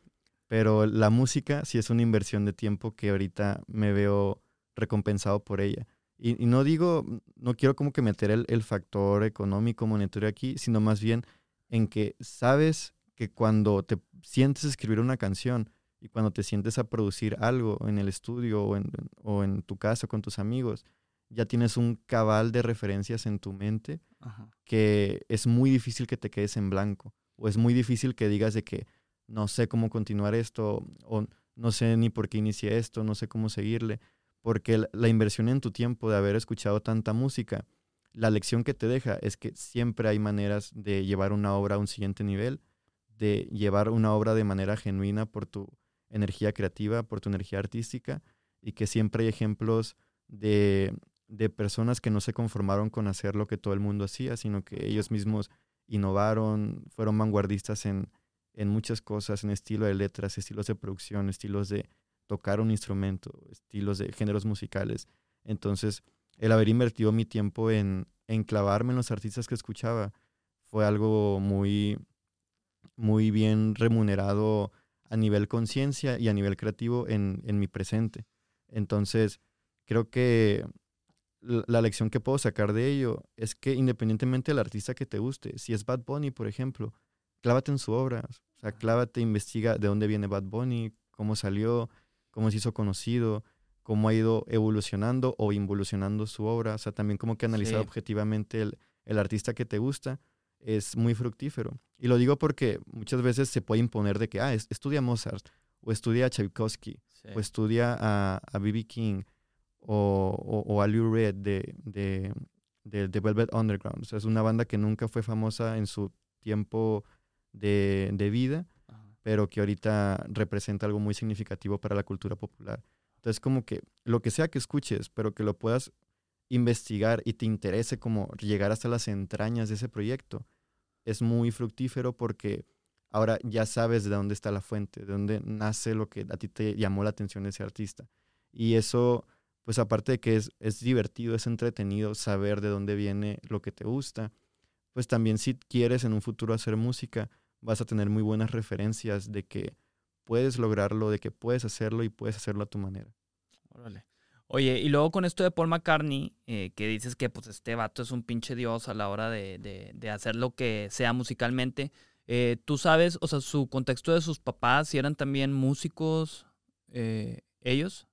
Pero la música sí es una inversión de tiempo que ahorita me veo recompensado por ella. Y, y no digo, no quiero como que meter el, el factor económico, monetario aquí, sino más bien en que sabes que cuando te sientes a escribir una canción y cuando te sientes a producir algo en el estudio o en, o en tu casa con tus amigos, ya tienes un cabal de referencias en tu mente Ajá. que es muy difícil que te quedes en blanco o es muy difícil que digas de que no sé cómo continuar esto o no sé ni por qué inicié esto, no sé cómo seguirle, porque la- inversión en tu tiempo de haber escuchado tanta música, la lección que te deja es que siempre hay maneras de llevar una obra a un siguiente nivel, de llevar una obra de manera genuina por tu energía creativa, por tu energía artística, y que siempre hay ejemplos de, de personas que no se conformaron con hacer lo que todo el mundo hacía, sino que ellos mismos innovaron, fueron vanguardistas en, en muchas cosas, en estilo de letras, estilos de producción, estilos de tocar un instrumento, estilos de géneros musicales. Entonces, el haber invertido mi tiempo en, en clavarme en los artistas que escuchaba fue algo muy, muy bien remunerado a nivel conciencia y a nivel creativo en, en mi presente. Entonces, creo que la lección que puedo sacar de ello es que independientemente del artista que te guste, si es Bad Bunny, por ejemplo, clávate en su obra, o sea, clávate, investiga de dónde viene Bad Bunny, cómo salió, cómo se hizo conocido, cómo ha ido evolucionando o involucionando su obra, o sea, también como que analizar Sí. objetivamente el, el artista que te gusta es muy fructífero. Y lo digo porque muchas veces se puede imponer de que, ah, es- estudia Mozart, o estudia a Tchaikovsky, Sí. o estudia a, a B.B. King o, o, o a Lou Reed de, de, de, de Velvet Underground. O sea, es una banda que nunca fue famosa en su tiempo de, de vida, Ajá. pero que ahorita representa algo muy significativo para la cultura popular. Entonces, como que lo que sea que escuches, pero que lo puedas investigar y te interese como llegar hasta las entrañas de ese proyecto, es muy fructífero porque ahora ya sabes de dónde está la fuente, de dónde nace lo que a ti te llamó la atención de ese artista. Y eso, pues aparte de que es, es divertido, es entretenido saber de dónde viene lo que te gusta, pues también si quieres en un futuro hacer música, vas a tener muy buenas referencias de que puedes lograrlo, de que puedes hacerlo y puedes hacerlo a tu manera. Órale. Oye, y luego con esto de Paul McCartney, eh, que dices que pues este vato es un pinche dios a la hora de, de, hacer lo que sea musicalmente, eh, ¿tú sabes, o sea, su contexto de sus papás, si eran también músicos eh, ellos?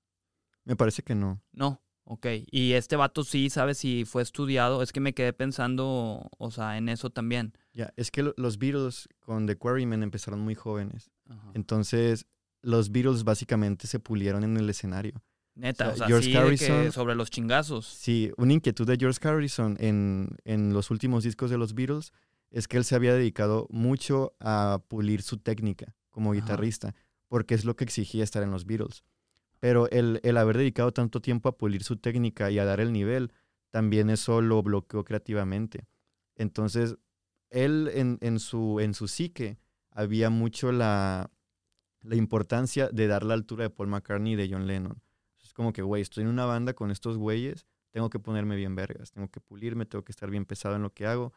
Me parece que no. No, ok. Y este vato sí, ¿sabes si fue estudiado? Es que me quedé pensando, o sea, en eso también. Ya, es que los Beatles con The Quarrymen empezaron muy jóvenes. Entonces, los Beatles básicamente se pulieron en el escenario. Neta, o sea, George Harrison, sobre los chingazos. Sí, una inquietud de George Harrison en, en, los últimos discos de los Beatles es que él se había dedicado mucho a pulir su técnica como guitarrista, porque es lo que exigía estar en los Beatles. Pero el, el, haber dedicado tanto tiempo a pulir su técnica y a dar el nivel, también eso lo bloqueó creativamente. Entonces, él en, en, su, en su psique había mucho la, la importancia de dar la altura de Paul McCartney y de John Lennon como que, güey, estoy en una banda con estos güeyes, tengo que ponerme bien vergas, tengo que pulirme, tengo que estar bien pesado en lo que hago.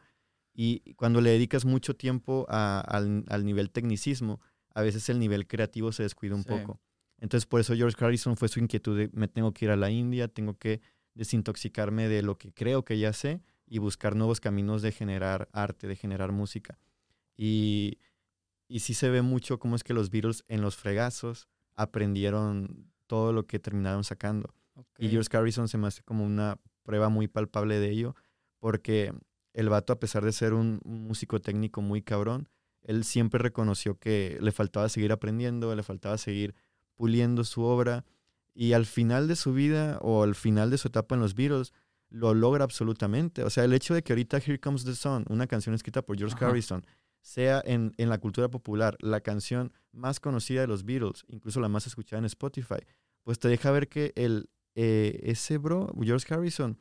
Y cuando le dedicas mucho tiempo al, nivel tecnicismo, a veces el nivel creativo se descuida un poco. Entonces, por eso George Harrison fue su inquietud de, me tengo que ir a la India, tengo que desintoxicarme de lo que creo que ya sé y buscar nuevos caminos de generar arte, de generar música. Y, y sí se ve mucho cómo es que los Beatles en los fregazos aprendieron todo lo que terminaron sacando. Y George Harrison se me hace como una prueba muy palpable de ello, porque el vato, a pesar de ser un, músico técnico muy cabrón, él siempre reconoció que le faltaba seguir aprendiendo, le faltaba seguir puliendo su obra, y al final de su vida o al final de su etapa en los Beatles, lo logra absolutamente. O sea, el hecho de que ahorita Here Comes the Sun, una canción escrita por George Harrison, sea en, en, la cultura popular la canción más conocida de los Beatles, incluso la más escuchada en Spotify, pues te deja ver que el, eh, ese bro, George Harrison,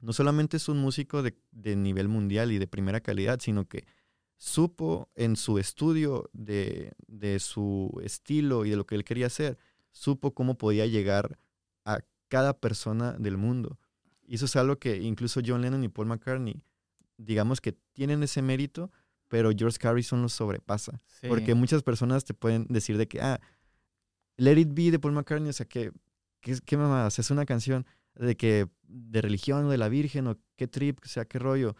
no solamente es un músico de, de, nivel mundial y de primera calidad, sino que supo en su estudio de, de su estilo y de lo que él quería hacer, supo cómo podía llegar a cada persona del mundo. Y eso es algo que incluso John Lennon y Paul McCartney, digamos que tienen ese mérito, pero George Harrison lo sobrepasa. Porque muchas personas te pueden decir de que, ah, Let It Be de Paul McCartney, o sea, que, ¿qué, qué mamadas? Es una canción de que, de religión o de la Virgen o qué trip, o sea, qué rollo.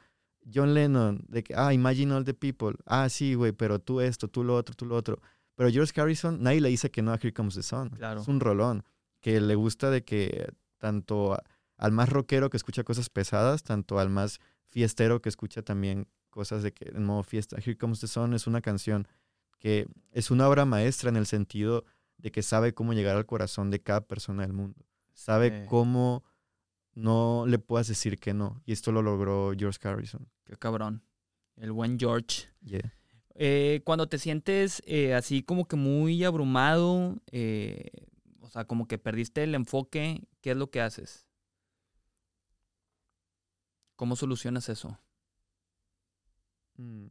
John Lennon, de que, ah, Imagine All the People. Ah, sí, güey, pero tú esto, tú lo otro, tú lo otro. Pero George Harrison, nadie le dice que no a Here Comes the Sun. Claro. Es un rolón que le gusta de que tanto al más rockero que escucha cosas pesadas, tanto al más fiestero que escucha también cosas de que en modo fiesta. Here Comes the Sun es una canción que es una obra maestra en el sentido de que sabe cómo llegar al corazón de cada persona del mundo. Sabe cómo no le puedas decir que no. Y esto lo logró George Harrison. Qué cabrón. El buen George. Eh, cuando te sientes eh, así como que muy abrumado, eh, o sea, como que perdiste el enfoque, ¿qué es lo que haces? ¿Cómo solucionas eso? Mm.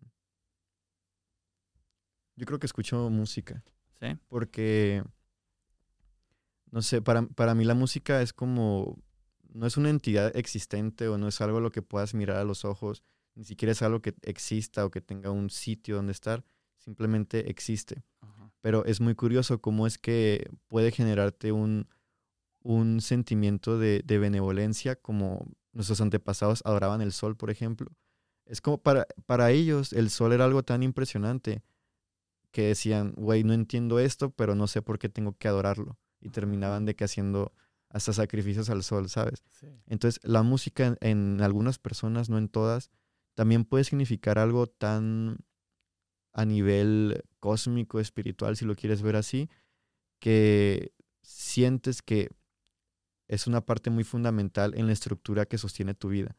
Yo creo que escucho música. Sí. Porque, no sé, para, para mí la música es como, no es una entidad existente o no es algo a lo que puedas mirar a los ojos, ni siquiera es algo que exista o que tenga un sitio donde estar, simplemente existe. Pero es muy curioso cómo es que puede generarte un, un sentimiento de, de, benevolencia, como nuestros antepasados adoraban el sol, por ejemplo. Es como para, para ellos el sol era algo tan impresionante que decían, güey, no entiendo esto, pero no sé por qué tengo que adorarlo. Y terminaban de que haciendo hasta sacrificios al sol, ¿sabes? Entonces, la música en, algunas personas, no en todas, también puede significar algo tan a nivel cósmico, espiritual, si lo quieres ver así, que sientes que es una parte muy fundamental en la estructura que sostiene tu vida.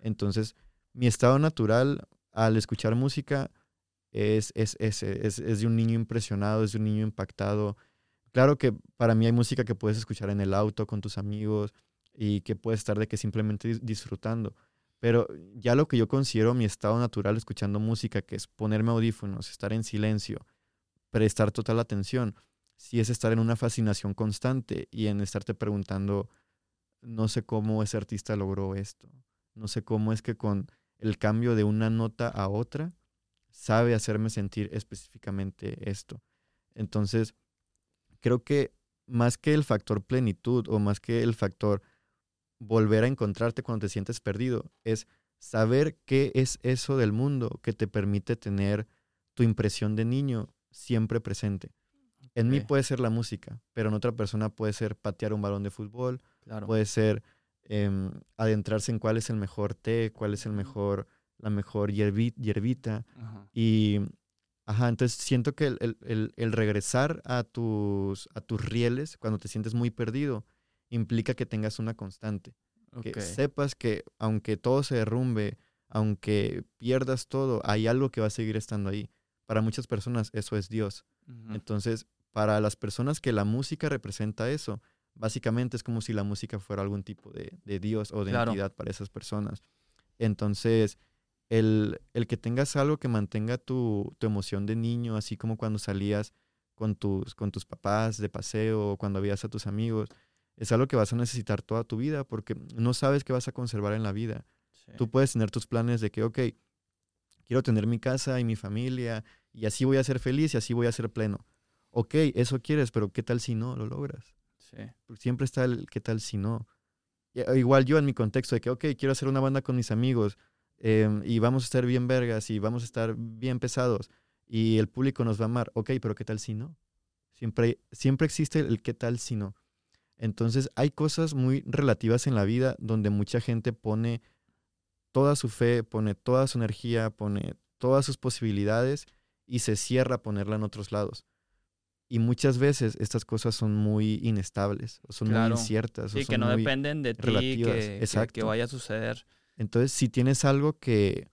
Entonces, mi estado natural al escuchar música es, es, es, es, de un niño impresionado, es de un niño impactado. Claro que para mí hay música que puedes escuchar en el auto con tus amigos y que puedes estar de que simplemente disfrutando. Pero ya lo que yo considero mi estado natural escuchando música, que es ponerme audífonos, estar en silencio, prestar total atención, sí es estar en una fascinación constante y en estarte preguntando, no sé cómo ese artista logró esto, no sé cómo es que con el cambio de una nota a otra sabe hacerme sentir específicamente esto. Entonces, creo que más que el factor plenitud o más que el factor volver a encontrarte cuando te sientes perdido, es saber qué es eso del mundo que te permite tener tu impresión de niño siempre presente. En mí puede ser la música, pero en otra persona puede ser patear un balón de fútbol, puede ser em, adentrarse en cuál es el mejor té, cuál es el mejor, la mejor hierbita. Y, ajá, entonces siento que el, regresar a tus, a tus rieles cuando te sientes muy perdido implica que tengas una constante. Que sepas que aunque todo se derrumbe, aunque pierdas todo, hay algo que va a seguir estando ahí. Para muchas personas eso es Dios. Entonces, para las personas que la música representa eso, básicamente es como si la música fuera algún tipo de, Dios o de entidad para esas personas. Entonces, el, el, que tengas algo que mantenga tu, tu, emoción de niño, así como cuando salías con tus, con tus papás de paseo o cuando veías a tus amigos, es algo que vas a necesitar toda tu vida porque no sabes qué vas a conservar en la vida. Tú puedes tener tus planes de que, ok, quiero tener mi casa y mi familia y así voy a ser feliz y así voy a ser pleno. Ok, eso quieres, pero ¿qué tal si no lo logras? siempre está el ¿qué tal si no? Igual yo en mi contexto de que, ok, quiero hacer una banda con mis amigos em, y vamos a estar bien vergas y vamos a estar bien pesados y el público nos va a amar. Ok, pero ¿qué tal si no? Siempre, siempre existe el ¿qué tal si no? Entonces hay cosas muy relativas en la vida donde mucha gente pone toda su fe, pone toda su energía, pone todas sus posibilidades y se cierra a ponerla en otros lados. Y muchas veces estas cosas son muy inestables, o son muy inciertas. Sí, que no dependen de ti, que, que, vaya a suceder. Entonces, si tienes algo que,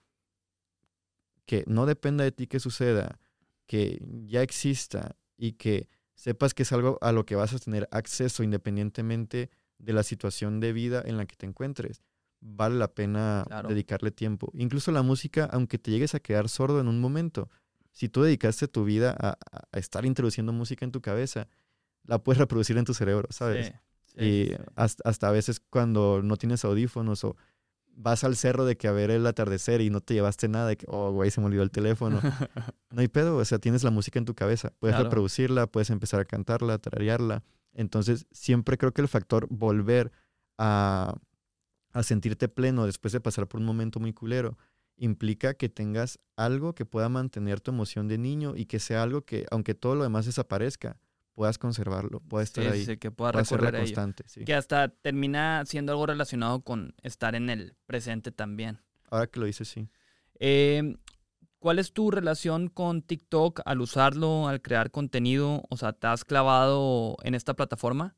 que no dependa de ti que suceda, que ya exista y que sepas que es algo a lo que vas a tener acceso independientemente de la situación de vida en la que te encuentres. Vale la pena dedicarle tiempo. Incluso la música, aunque te llegues a quedar sordo en un momento, si tú dedicaste tu vida a, estar introduciendo música en tu cabeza, la puedes reproducir en tu cerebro, ¿sabes? y hasta, hasta, a veces cuando no tienes audífonos o vas al cerro de que a ver el atardecer y no te llevaste nada, de que, oh, güey, se me olvidó el teléfono. no hay pedo, o sea, tienes la música en tu cabeza. Puedes reproducirla, puedes empezar a cantarla, a tararearla. Entonces, siempre creo que el factor volver a, a sentirte pleno después de pasar por un momento muy culero implica que tengas algo que pueda mantener tu emoción de niño y que sea algo que, aunque todo lo demás desaparezca, puedas conservarlo, pueda estar ahí. Sí, que pueda recorrer constante. Que hasta termina siendo algo relacionado con estar en el presente también. Ahora que lo dices, sí. Em, ¿Cuál es tu relación con TikTok al usarlo, al crear contenido? O sea, ¿te has clavado en esta plataforma?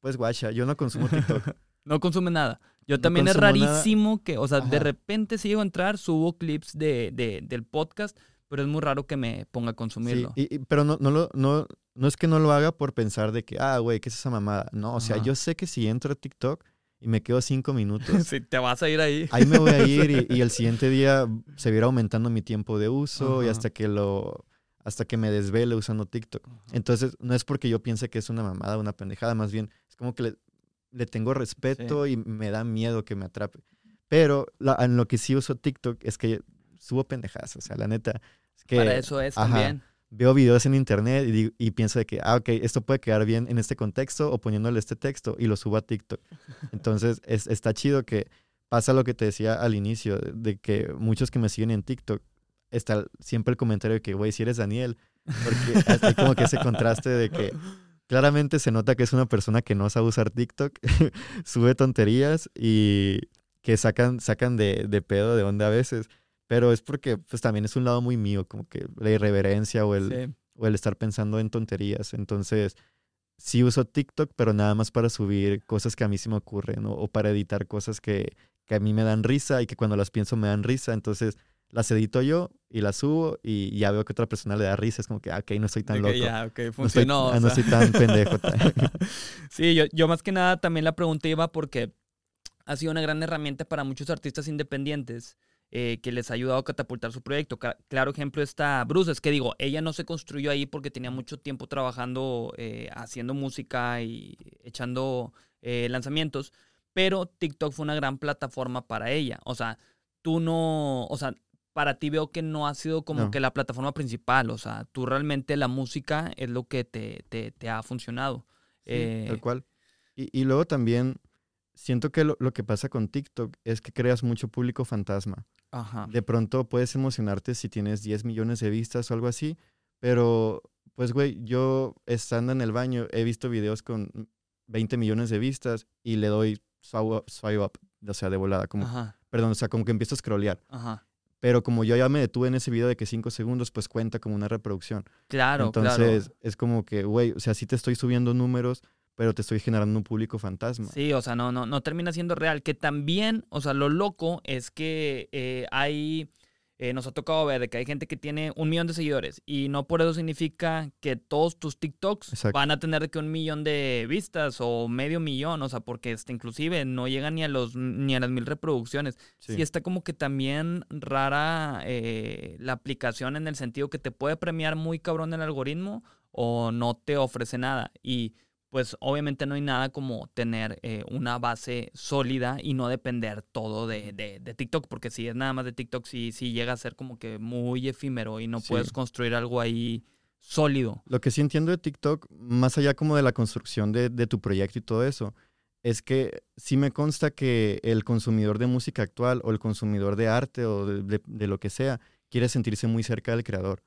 Pues guacha, yo no consumo TikTok. no consume nada. Yo también es rarísimo que, o sea, de repente si llego a entrar, subo clips de, de, del podcast, pero es muy raro que me ponga a consumirlo. Sí, pero no, no, lo, no, no es que no lo haga por pensar de que, ah, güey, ¿qué es esa mamada? No, o sea, yo sé que si entro a TikTok y me quedo cinco minutos. sí, te vas a ir ahí. ahí me voy a ir y, el siguiente día se viera aumentando mi tiempo de uso y hasta que lo hasta que me desvele usando TikTok. Entonces, no es porque yo piense que es una mamada, una pendejada, más bien es como que le, le tengo respeto y me da miedo que me atrape. Pero en lo que sí uso TikTok es que subo pendejadas, o sea, la neta. Es que, Para eso es también veo videos en internet y, y, pienso de que, ah, ok, esto puede quedar bien en este contexto o poniéndole este texto y lo subo a TikTok. Entonces, es, está chido que pasa lo que te decía al inicio, de, que muchos que me siguen en TikTok, está siempre el comentario de que, güey, si eres Daniel, porque hay como que ese contraste de que claramente se nota que es una persona que no sabe usar TikTok, sube tonterías y que sacan, sacan de, de pedo de onda a veces. Pero es porque pues también es un lado muy mío, como que la irreverencia o el, o el estar pensando en tonterías. Entonces, sí uso TikTok, pero nada más para subir cosas que a mí sí me ocurren o, para editar cosas que, que, a mí me dan risa y que cuando las pienso me dan risa. Entonces, las edito yo y las subo y ya veo que otra persona le da risa. Es como que, ah, ok, no estoy tan loco. Ya, funcionó. No estoy, tan pendejo. sí, yo, yo más que nada también la pregunta iba porque ha sido una gran herramienta para muchos artistas independientes eh, que les ha ayudado a catapultar su proyecto. claro ejemplo está Bruce, es que digo, ella no se construyó ahí porque tenía mucho tiempo trabajando, eh, haciendo música y echando eh, lanzamientos, pero TikTok fue una gran plataforma para ella. O sea, tú no, o sea, para ti veo que no ha sido como que la plataforma principal, o sea, tú realmente la música es lo que te, te, ha funcionado. tal cual. Y, y, luego también siento que lo, lo, que pasa con TikTok es que creas mucho público fantasma. De pronto puedes emocionarte si tienes 10 millones de vistas o algo así, pero pues güey, yo estando en el baño he visto videos con 20 millones de vistas y le doy swipe up, o sea, de volada, como, perdón, o sea, como que empiezo a scrollear. Pero como yo ya me detuve en ese video de que 5 segundos, pues cuenta como una reproducción. Claro, Entonces, es como que, güey, o sea, sí te estoy subiendo números, pero te estoy generando un público fantasma. Sí, o sea, no, no, no termina siendo real. Que también, o sea, lo loco es que eh, hay, eh, nos ha tocado ver que hay gente que tiene un millón de seguidores y no por eso significa que todos tus TikToks van a tener que un millón de vistas o medio millón, o sea, porque este, inclusive no llega ni a los ni a las mil reproducciones. Sí, está como que también rara eh, la aplicación en el sentido que te puede premiar muy cabrón el algoritmo o no te ofrece nada. Y pues obviamente no hay nada como tener eh, una base sólida y no depender todo de, de, TikTok, porque si es nada más de TikTok, sí, sí llega a ser como que muy efímero y no puedes construir algo ahí sólido. Lo que sí entiendo de TikTok, más allá como de la construcción de, de tu proyecto y todo eso, es que sí me consta que el consumidor de música actual o el consumidor de arte o de, de lo que sea, quiere sentirse muy cerca del creador.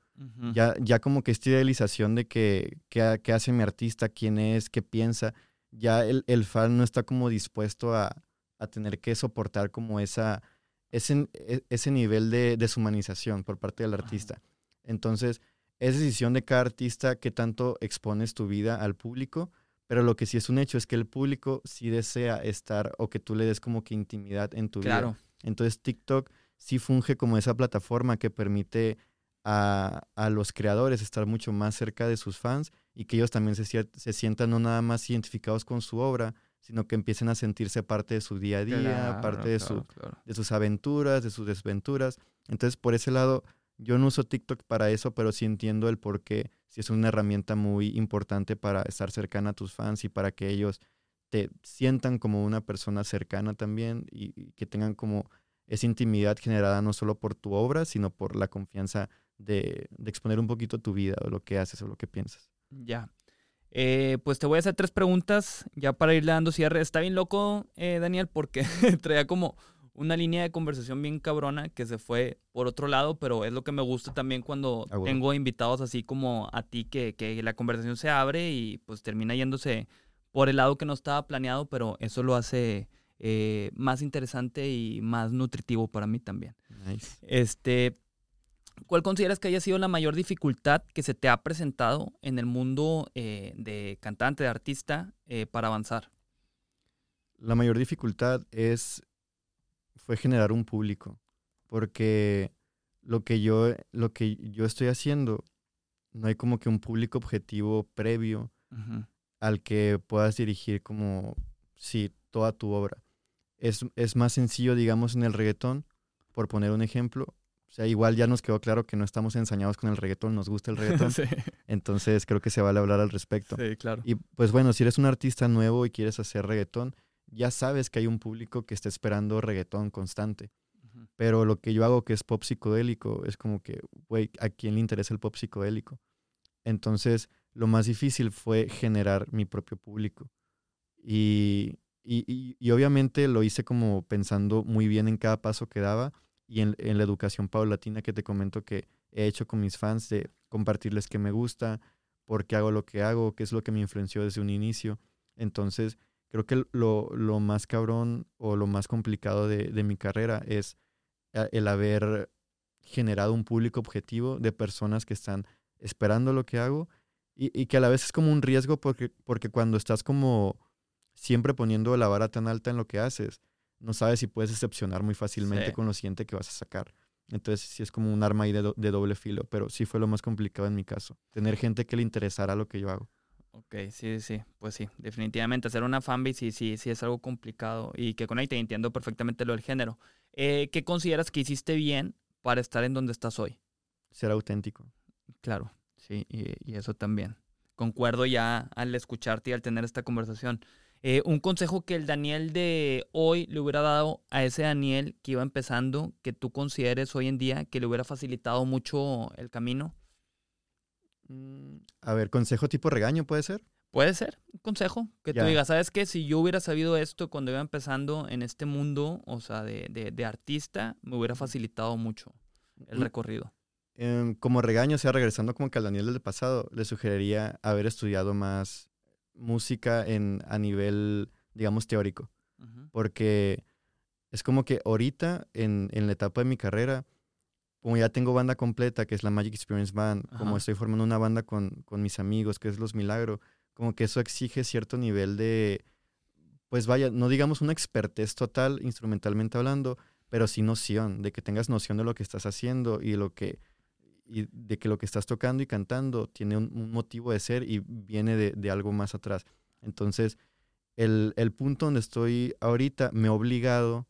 Ya, ya como que esta idealización de que qué hace mi artista, quién es, qué piensa, ya el, el fan no está como dispuesto a, a, tener que soportar como esa, ese, e, ese nivel de deshumanización por parte del artista. Entonces, es decisión de cada artista que tanto expones tu vida al público, pero lo que sí es un hecho es que el público sí desea estar o que tú le des como que intimidad en tu vida. Entonces, TikTok sí funge como esa plataforma que permite a, los creadores estar mucho más cerca de sus fans y que ellos también se, se, sientan no nada más identificados con su obra, sino que empiecen a sentirse parte de su día a día, parte de, su, de sus aventuras, de sus desventuras. Entonces, por ese lado, yo no uso TikTok para eso, pero sí entiendo el por qué, si es una herramienta muy importante para estar cercana a tus fans y para que ellos te sientan como una persona cercana también y que tengan como es intimidad generada no solo por tu obra, sino por la confianza de, exponer un poquito tu vida o lo que haces o lo que piensas. Ya. Eh, pues te voy a hacer tres preguntas ya para irle dando cierre. Está bien loco, eh, Daniel, porque traía como una línea de conversación bien cabrona que se fue por otro lado, pero es lo que me gusta también cuando tengo invitados así como a ti, que, que la conversación se abre y pues termina yéndose por el lado que no estaba planeado, pero eso lo hace eh, más interesante y más nutritivo para mí también. Este, ¿Cuál consideras que haya sido la mayor dificultad que se te ha presentado en el mundo eh, de cantante, de artista, eh, para avanzar? La mayor dificultad es fue generar un público, porque lo que yo lo que yo estoy haciendo no hay como que un público objetivo previo al que puedas dirigir como sí toda tu obra es, más sencillo, digamos, en el reggaetón, por poner un ejemplo. O sea, igual ya nos quedó claro que no estamos ensañados con el reggaetón, nos gusta el reggaetón. Entonces creo que se vale hablar al respecto. Sí, claro. Y pues bueno, si eres un artista nuevo y quieres hacer reggaetón, ya sabes que hay un público que está esperando reggaetón constante. Pero lo que yo hago que es pop psicodélico, es como que, güey, ¿a quién le interesa el pop psicodélico? Entonces, lo más difícil fue generar mi propio público. Y y, y, obviamente lo hice como pensando muy bien en cada paso que daba y en, en, la educación paulatina que te comento que he hecho con mis fans de compartirles qué me gusta, por qué hago lo que hago, qué es lo que me influenció desde un inicio. Entonces, creo que lo, lo más cabrón o lo más complicado de, de mi carrera es el haber generado un público objetivo de personas que están esperando lo que hago y, y que a la vez es como un riesgo porque, porque cuando estás como siempre poniendo la vara tan alta en lo que haces, no sabes si puedes decepcionar muy fácilmente con lo siguiente que vas a sacar. Entonces sí es como un arma ahí de, doble filo, pero sí fue lo más complicado en mi caso, tener gente que le interesara lo que yo hago. Ok, sí, sí, pues sí, definitivamente hacer una fanbase sí, sí, sí es algo complicado y que con ahí te entiendo perfectamente lo del género. Eh, ¿Qué consideras que hiciste bien para estar en donde estás hoy? Ser auténtico. Claro, sí, y, y eso también. Concuerdo ya al escucharte y al tener esta conversación. Eh, un consejo que el Daniel de hoy le hubiera dado a ese Daniel que iba empezando, que tú consideres hoy en día que le hubiera facilitado mucho el camino. Mm, A ver, consejo tipo regaño puede ser. Puede ser un consejo que tú digas, ¿sabes qué? Si yo hubiera sabido esto cuando iba empezando en este mundo, o sea, de, de- de artista, me hubiera facilitado mucho el Mm, recorrido. em, como regaño, o sea, regresando como que al Daniel del pasado, le sugeriría haber estudiado más música en, a nivel, digamos, teórico. Porque es como que ahorita, en, en la etapa de mi carrera, como ya tengo banda completa, que es la Magic Experience Band, como estoy formando una banda con, con mis amigos, que es Los Milagro, como que eso exige cierto nivel de, pues vaya, no digamos una expertez total instrumentalmente hablando, pero sí noción, de que tengas noción de lo que estás haciendo y lo que y de que lo que estás tocando y cantando tiene un, un motivo de ser y viene de, de algo más atrás. Entonces, el, el punto donde estoy ahorita me ha obligado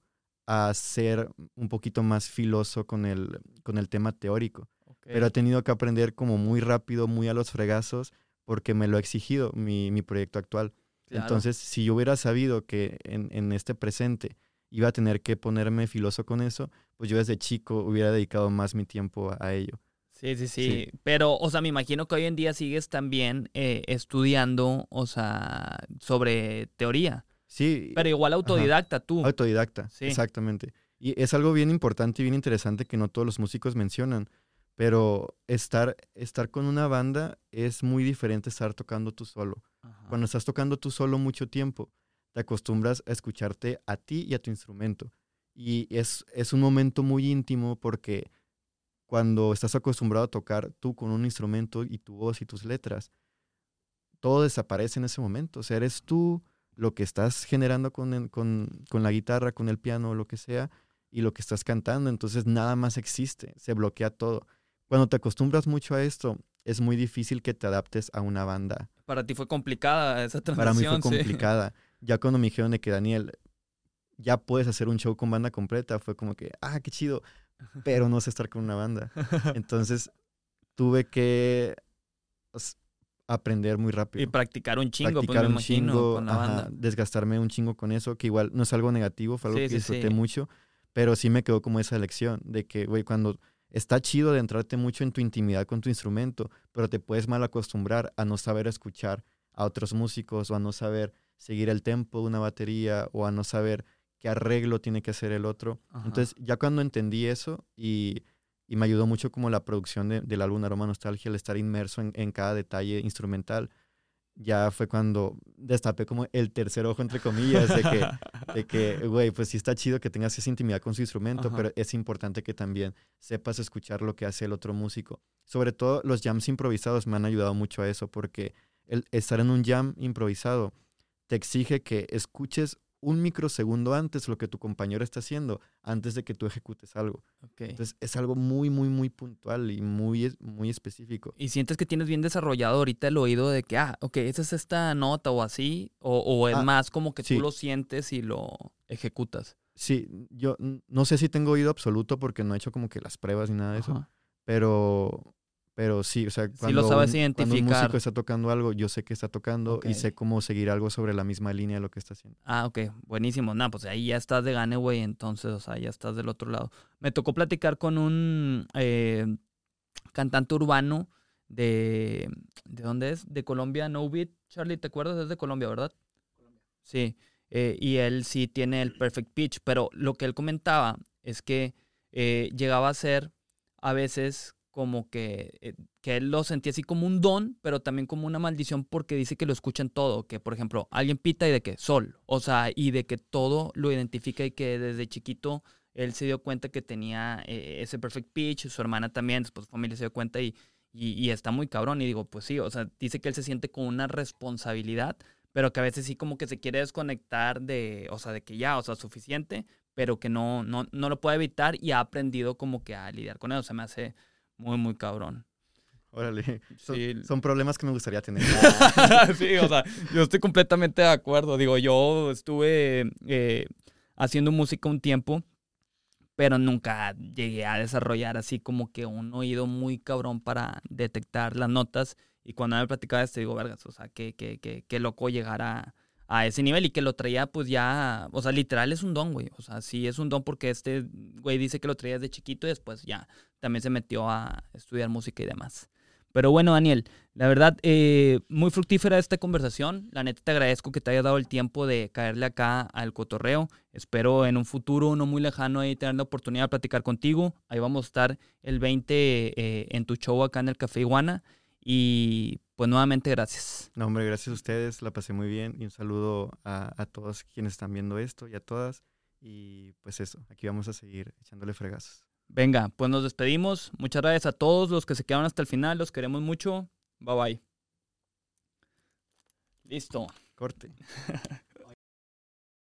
a ser un poquito más filoso con el, con el tema teórico. Pero he tenido que aprender como muy rápido, muy a los fregazos, porque me lo ha exigido mi, mi proyecto actual. Claro. Entonces, si yo hubiera sabido que en, en este presente iba a tener que ponerme filoso con eso, pues yo desde chico hubiera dedicado más mi tiempo a, a ello. Sí, sí, sí, Sí. Pero, o sea, me imagino que hoy en día sigues también eh, estudiando, o sea, sobre teoría. Sí, Pero igual autodidacta tú. autodidacta, Sí. exactamente. Y es algo bien importante y bien interesante que no todos los músicos mencionan, pero estar, estar con una banda es muy diferente a estar tocando tú solo. Ajá. Cuando estás tocando tú solo mucho tiempo, te acostumbras a escucharte a ti y a tu instrumento. Y es, es un momento muy íntimo porque cuando estás acostumbrado a tocar tú con un instrumento y tu voz y tus letras, todo desaparece en ese momento. O sea, eres tú lo que estás generando con, con, con la guitarra, con el piano, lo que sea, y lo que estás cantando. Entonces nada más existe, se bloquea todo. Cuando te acostumbras mucho a esto, es muy difícil que te adaptes a una banda Para ti fue complicada esa para mí transición. fue sí. complicada. Ya cuando me dijeron de que Daniel, ya puedes hacer un show con banda completa, fue como que, ah, qué chido, pero no sé estar con una banda. Entonces tuve que pues, aprender muy rápido. Y practicar un chingo, pues practicar me un imagino, chingo, con la ajá, banda. desgastarme un chingo con eso, que igual no es algo negativo, fue algo Sí, que sí, disfruté sí. mucho, pero sí me quedó como esa lección de que, güey, cuando está chido de entrarte mucho en tu intimidad con tu instrumento, pero te puedes mal acostumbrar a no saber escuchar a otros músicos o a no saber seguir el tempo de una batería o a no saber qué arreglo tiene que hacer el otro. Ajá. Entonces, ya cuando entendí eso y, y me ayudó mucho como la producción de- del álbum Aroma Nostalgia, el estar inmerso en, en cada detalle instrumental, ya fue cuando destapé como el tercer ojo, entre comillas, de que, de que, güey, pues sí está chido que tengas esa intimidad con su instrumento, Ajá. pero es importante que también sepas escuchar lo que hace el otro músico. Sobre todo los jams improvisados me han ayudado mucho a eso, porque el estar en un jam improvisado te exige que escuches un microsegundo antes lo que tu compañero está haciendo, antes de que tú ejecutes algo. Ok. Entonces es algo muy, muy, muy puntual y muy, muy específico. Y sientes que tienes bien desarrollado ahorita el oído de que, ah, ok, esa es esta nota o así, o, o es Ah, más como que sí. tú lo sientes y lo ejecutas. Sí, yo no sé si tengo oído absoluto porque no he hecho como que las pruebas ni nada de eso, pero, pero sí, o sea, cuando, lo sabes un, cuando un identificar. músico está tocando algo, yo sé que está tocando y sé cómo seguir algo sobre la misma línea de lo que está haciendo. Ah, ok, buenísimo. No, pues ahí ya estás de gane, güey, entonces, o sea, ya estás del otro lado. Me tocó platicar con un eh, cantante urbano de... ¿De dónde es? De Colombia, No Beat. Charlie, ¿te acuerdas? Es de Colombia, ¿verdad? Sí. eh, y él sí tiene el perfect pitch, pero lo que él comentaba es que eh, llegaba a ser a veces como que, eh, que él lo sentía así como un don, pero también como una maldición porque dice que lo escucha en todo, que por ejemplo alguien pita y de que sol, o sea, y de que todo lo identifica y que desde chiquito él se dio cuenta que tenía eh, ese perfect pitch, su hermana también, después su familia se dio cuenta y, y, está muy cabrón. Y digo, pues sí, o sea, dice que él se siente con una responsabilidad, pero que a veces sí como que se quiere desconectar de, o sea, de que ya, o sea, suficiente, pero que no, no, no lo puede evitar y ha aprendido como que a lidiar con eso, se me hace muy, muy cabrón. Órale. Son, Sí. son problemas que me gustaría tener. sí, o sea, yo estoy completamente de acuerdo. Digo, yo estuve eh, haciendo música un tiempo, pero nunca llegué a desarrollar así como que un oído muy cabrón para detectar las notas. Y cuando me platicaba esto, digo, vergas, o sea, qué, qué, qué, qué loco llegar a, a ese nivel y que lo traía pues ya, o sea, literal es un don, güey. O sea, sí es un don porque este güey dice que lo traía desde chiquito y después ya también se metió a estudiar música y demás. Pero bueno, Daniel, la verdad, eh, muy fructífera esta conversación. La neta te agradezco que te hayas dado el tiempo de caerle acá al cotorreo. Espero en un futuro no muy lejano ahí tener la oportunidad de platicar contigo. Ahí vamos a estar el 20 eh, en tu show acá en el Café Iguana. Y pues nuevamente gracias. No, hombre, gracias a ustedes, la pasé muy bien y un saludo a, a todos quienes están viendo esto y a todas. Y pues eso, aquí vamos a seguir echándole fregazos. Venga, pues nos despedimos. Muchas gracias a todos los que se quedaron hasta el final. Los queremos mucho. Bye bye. Listo. Corte.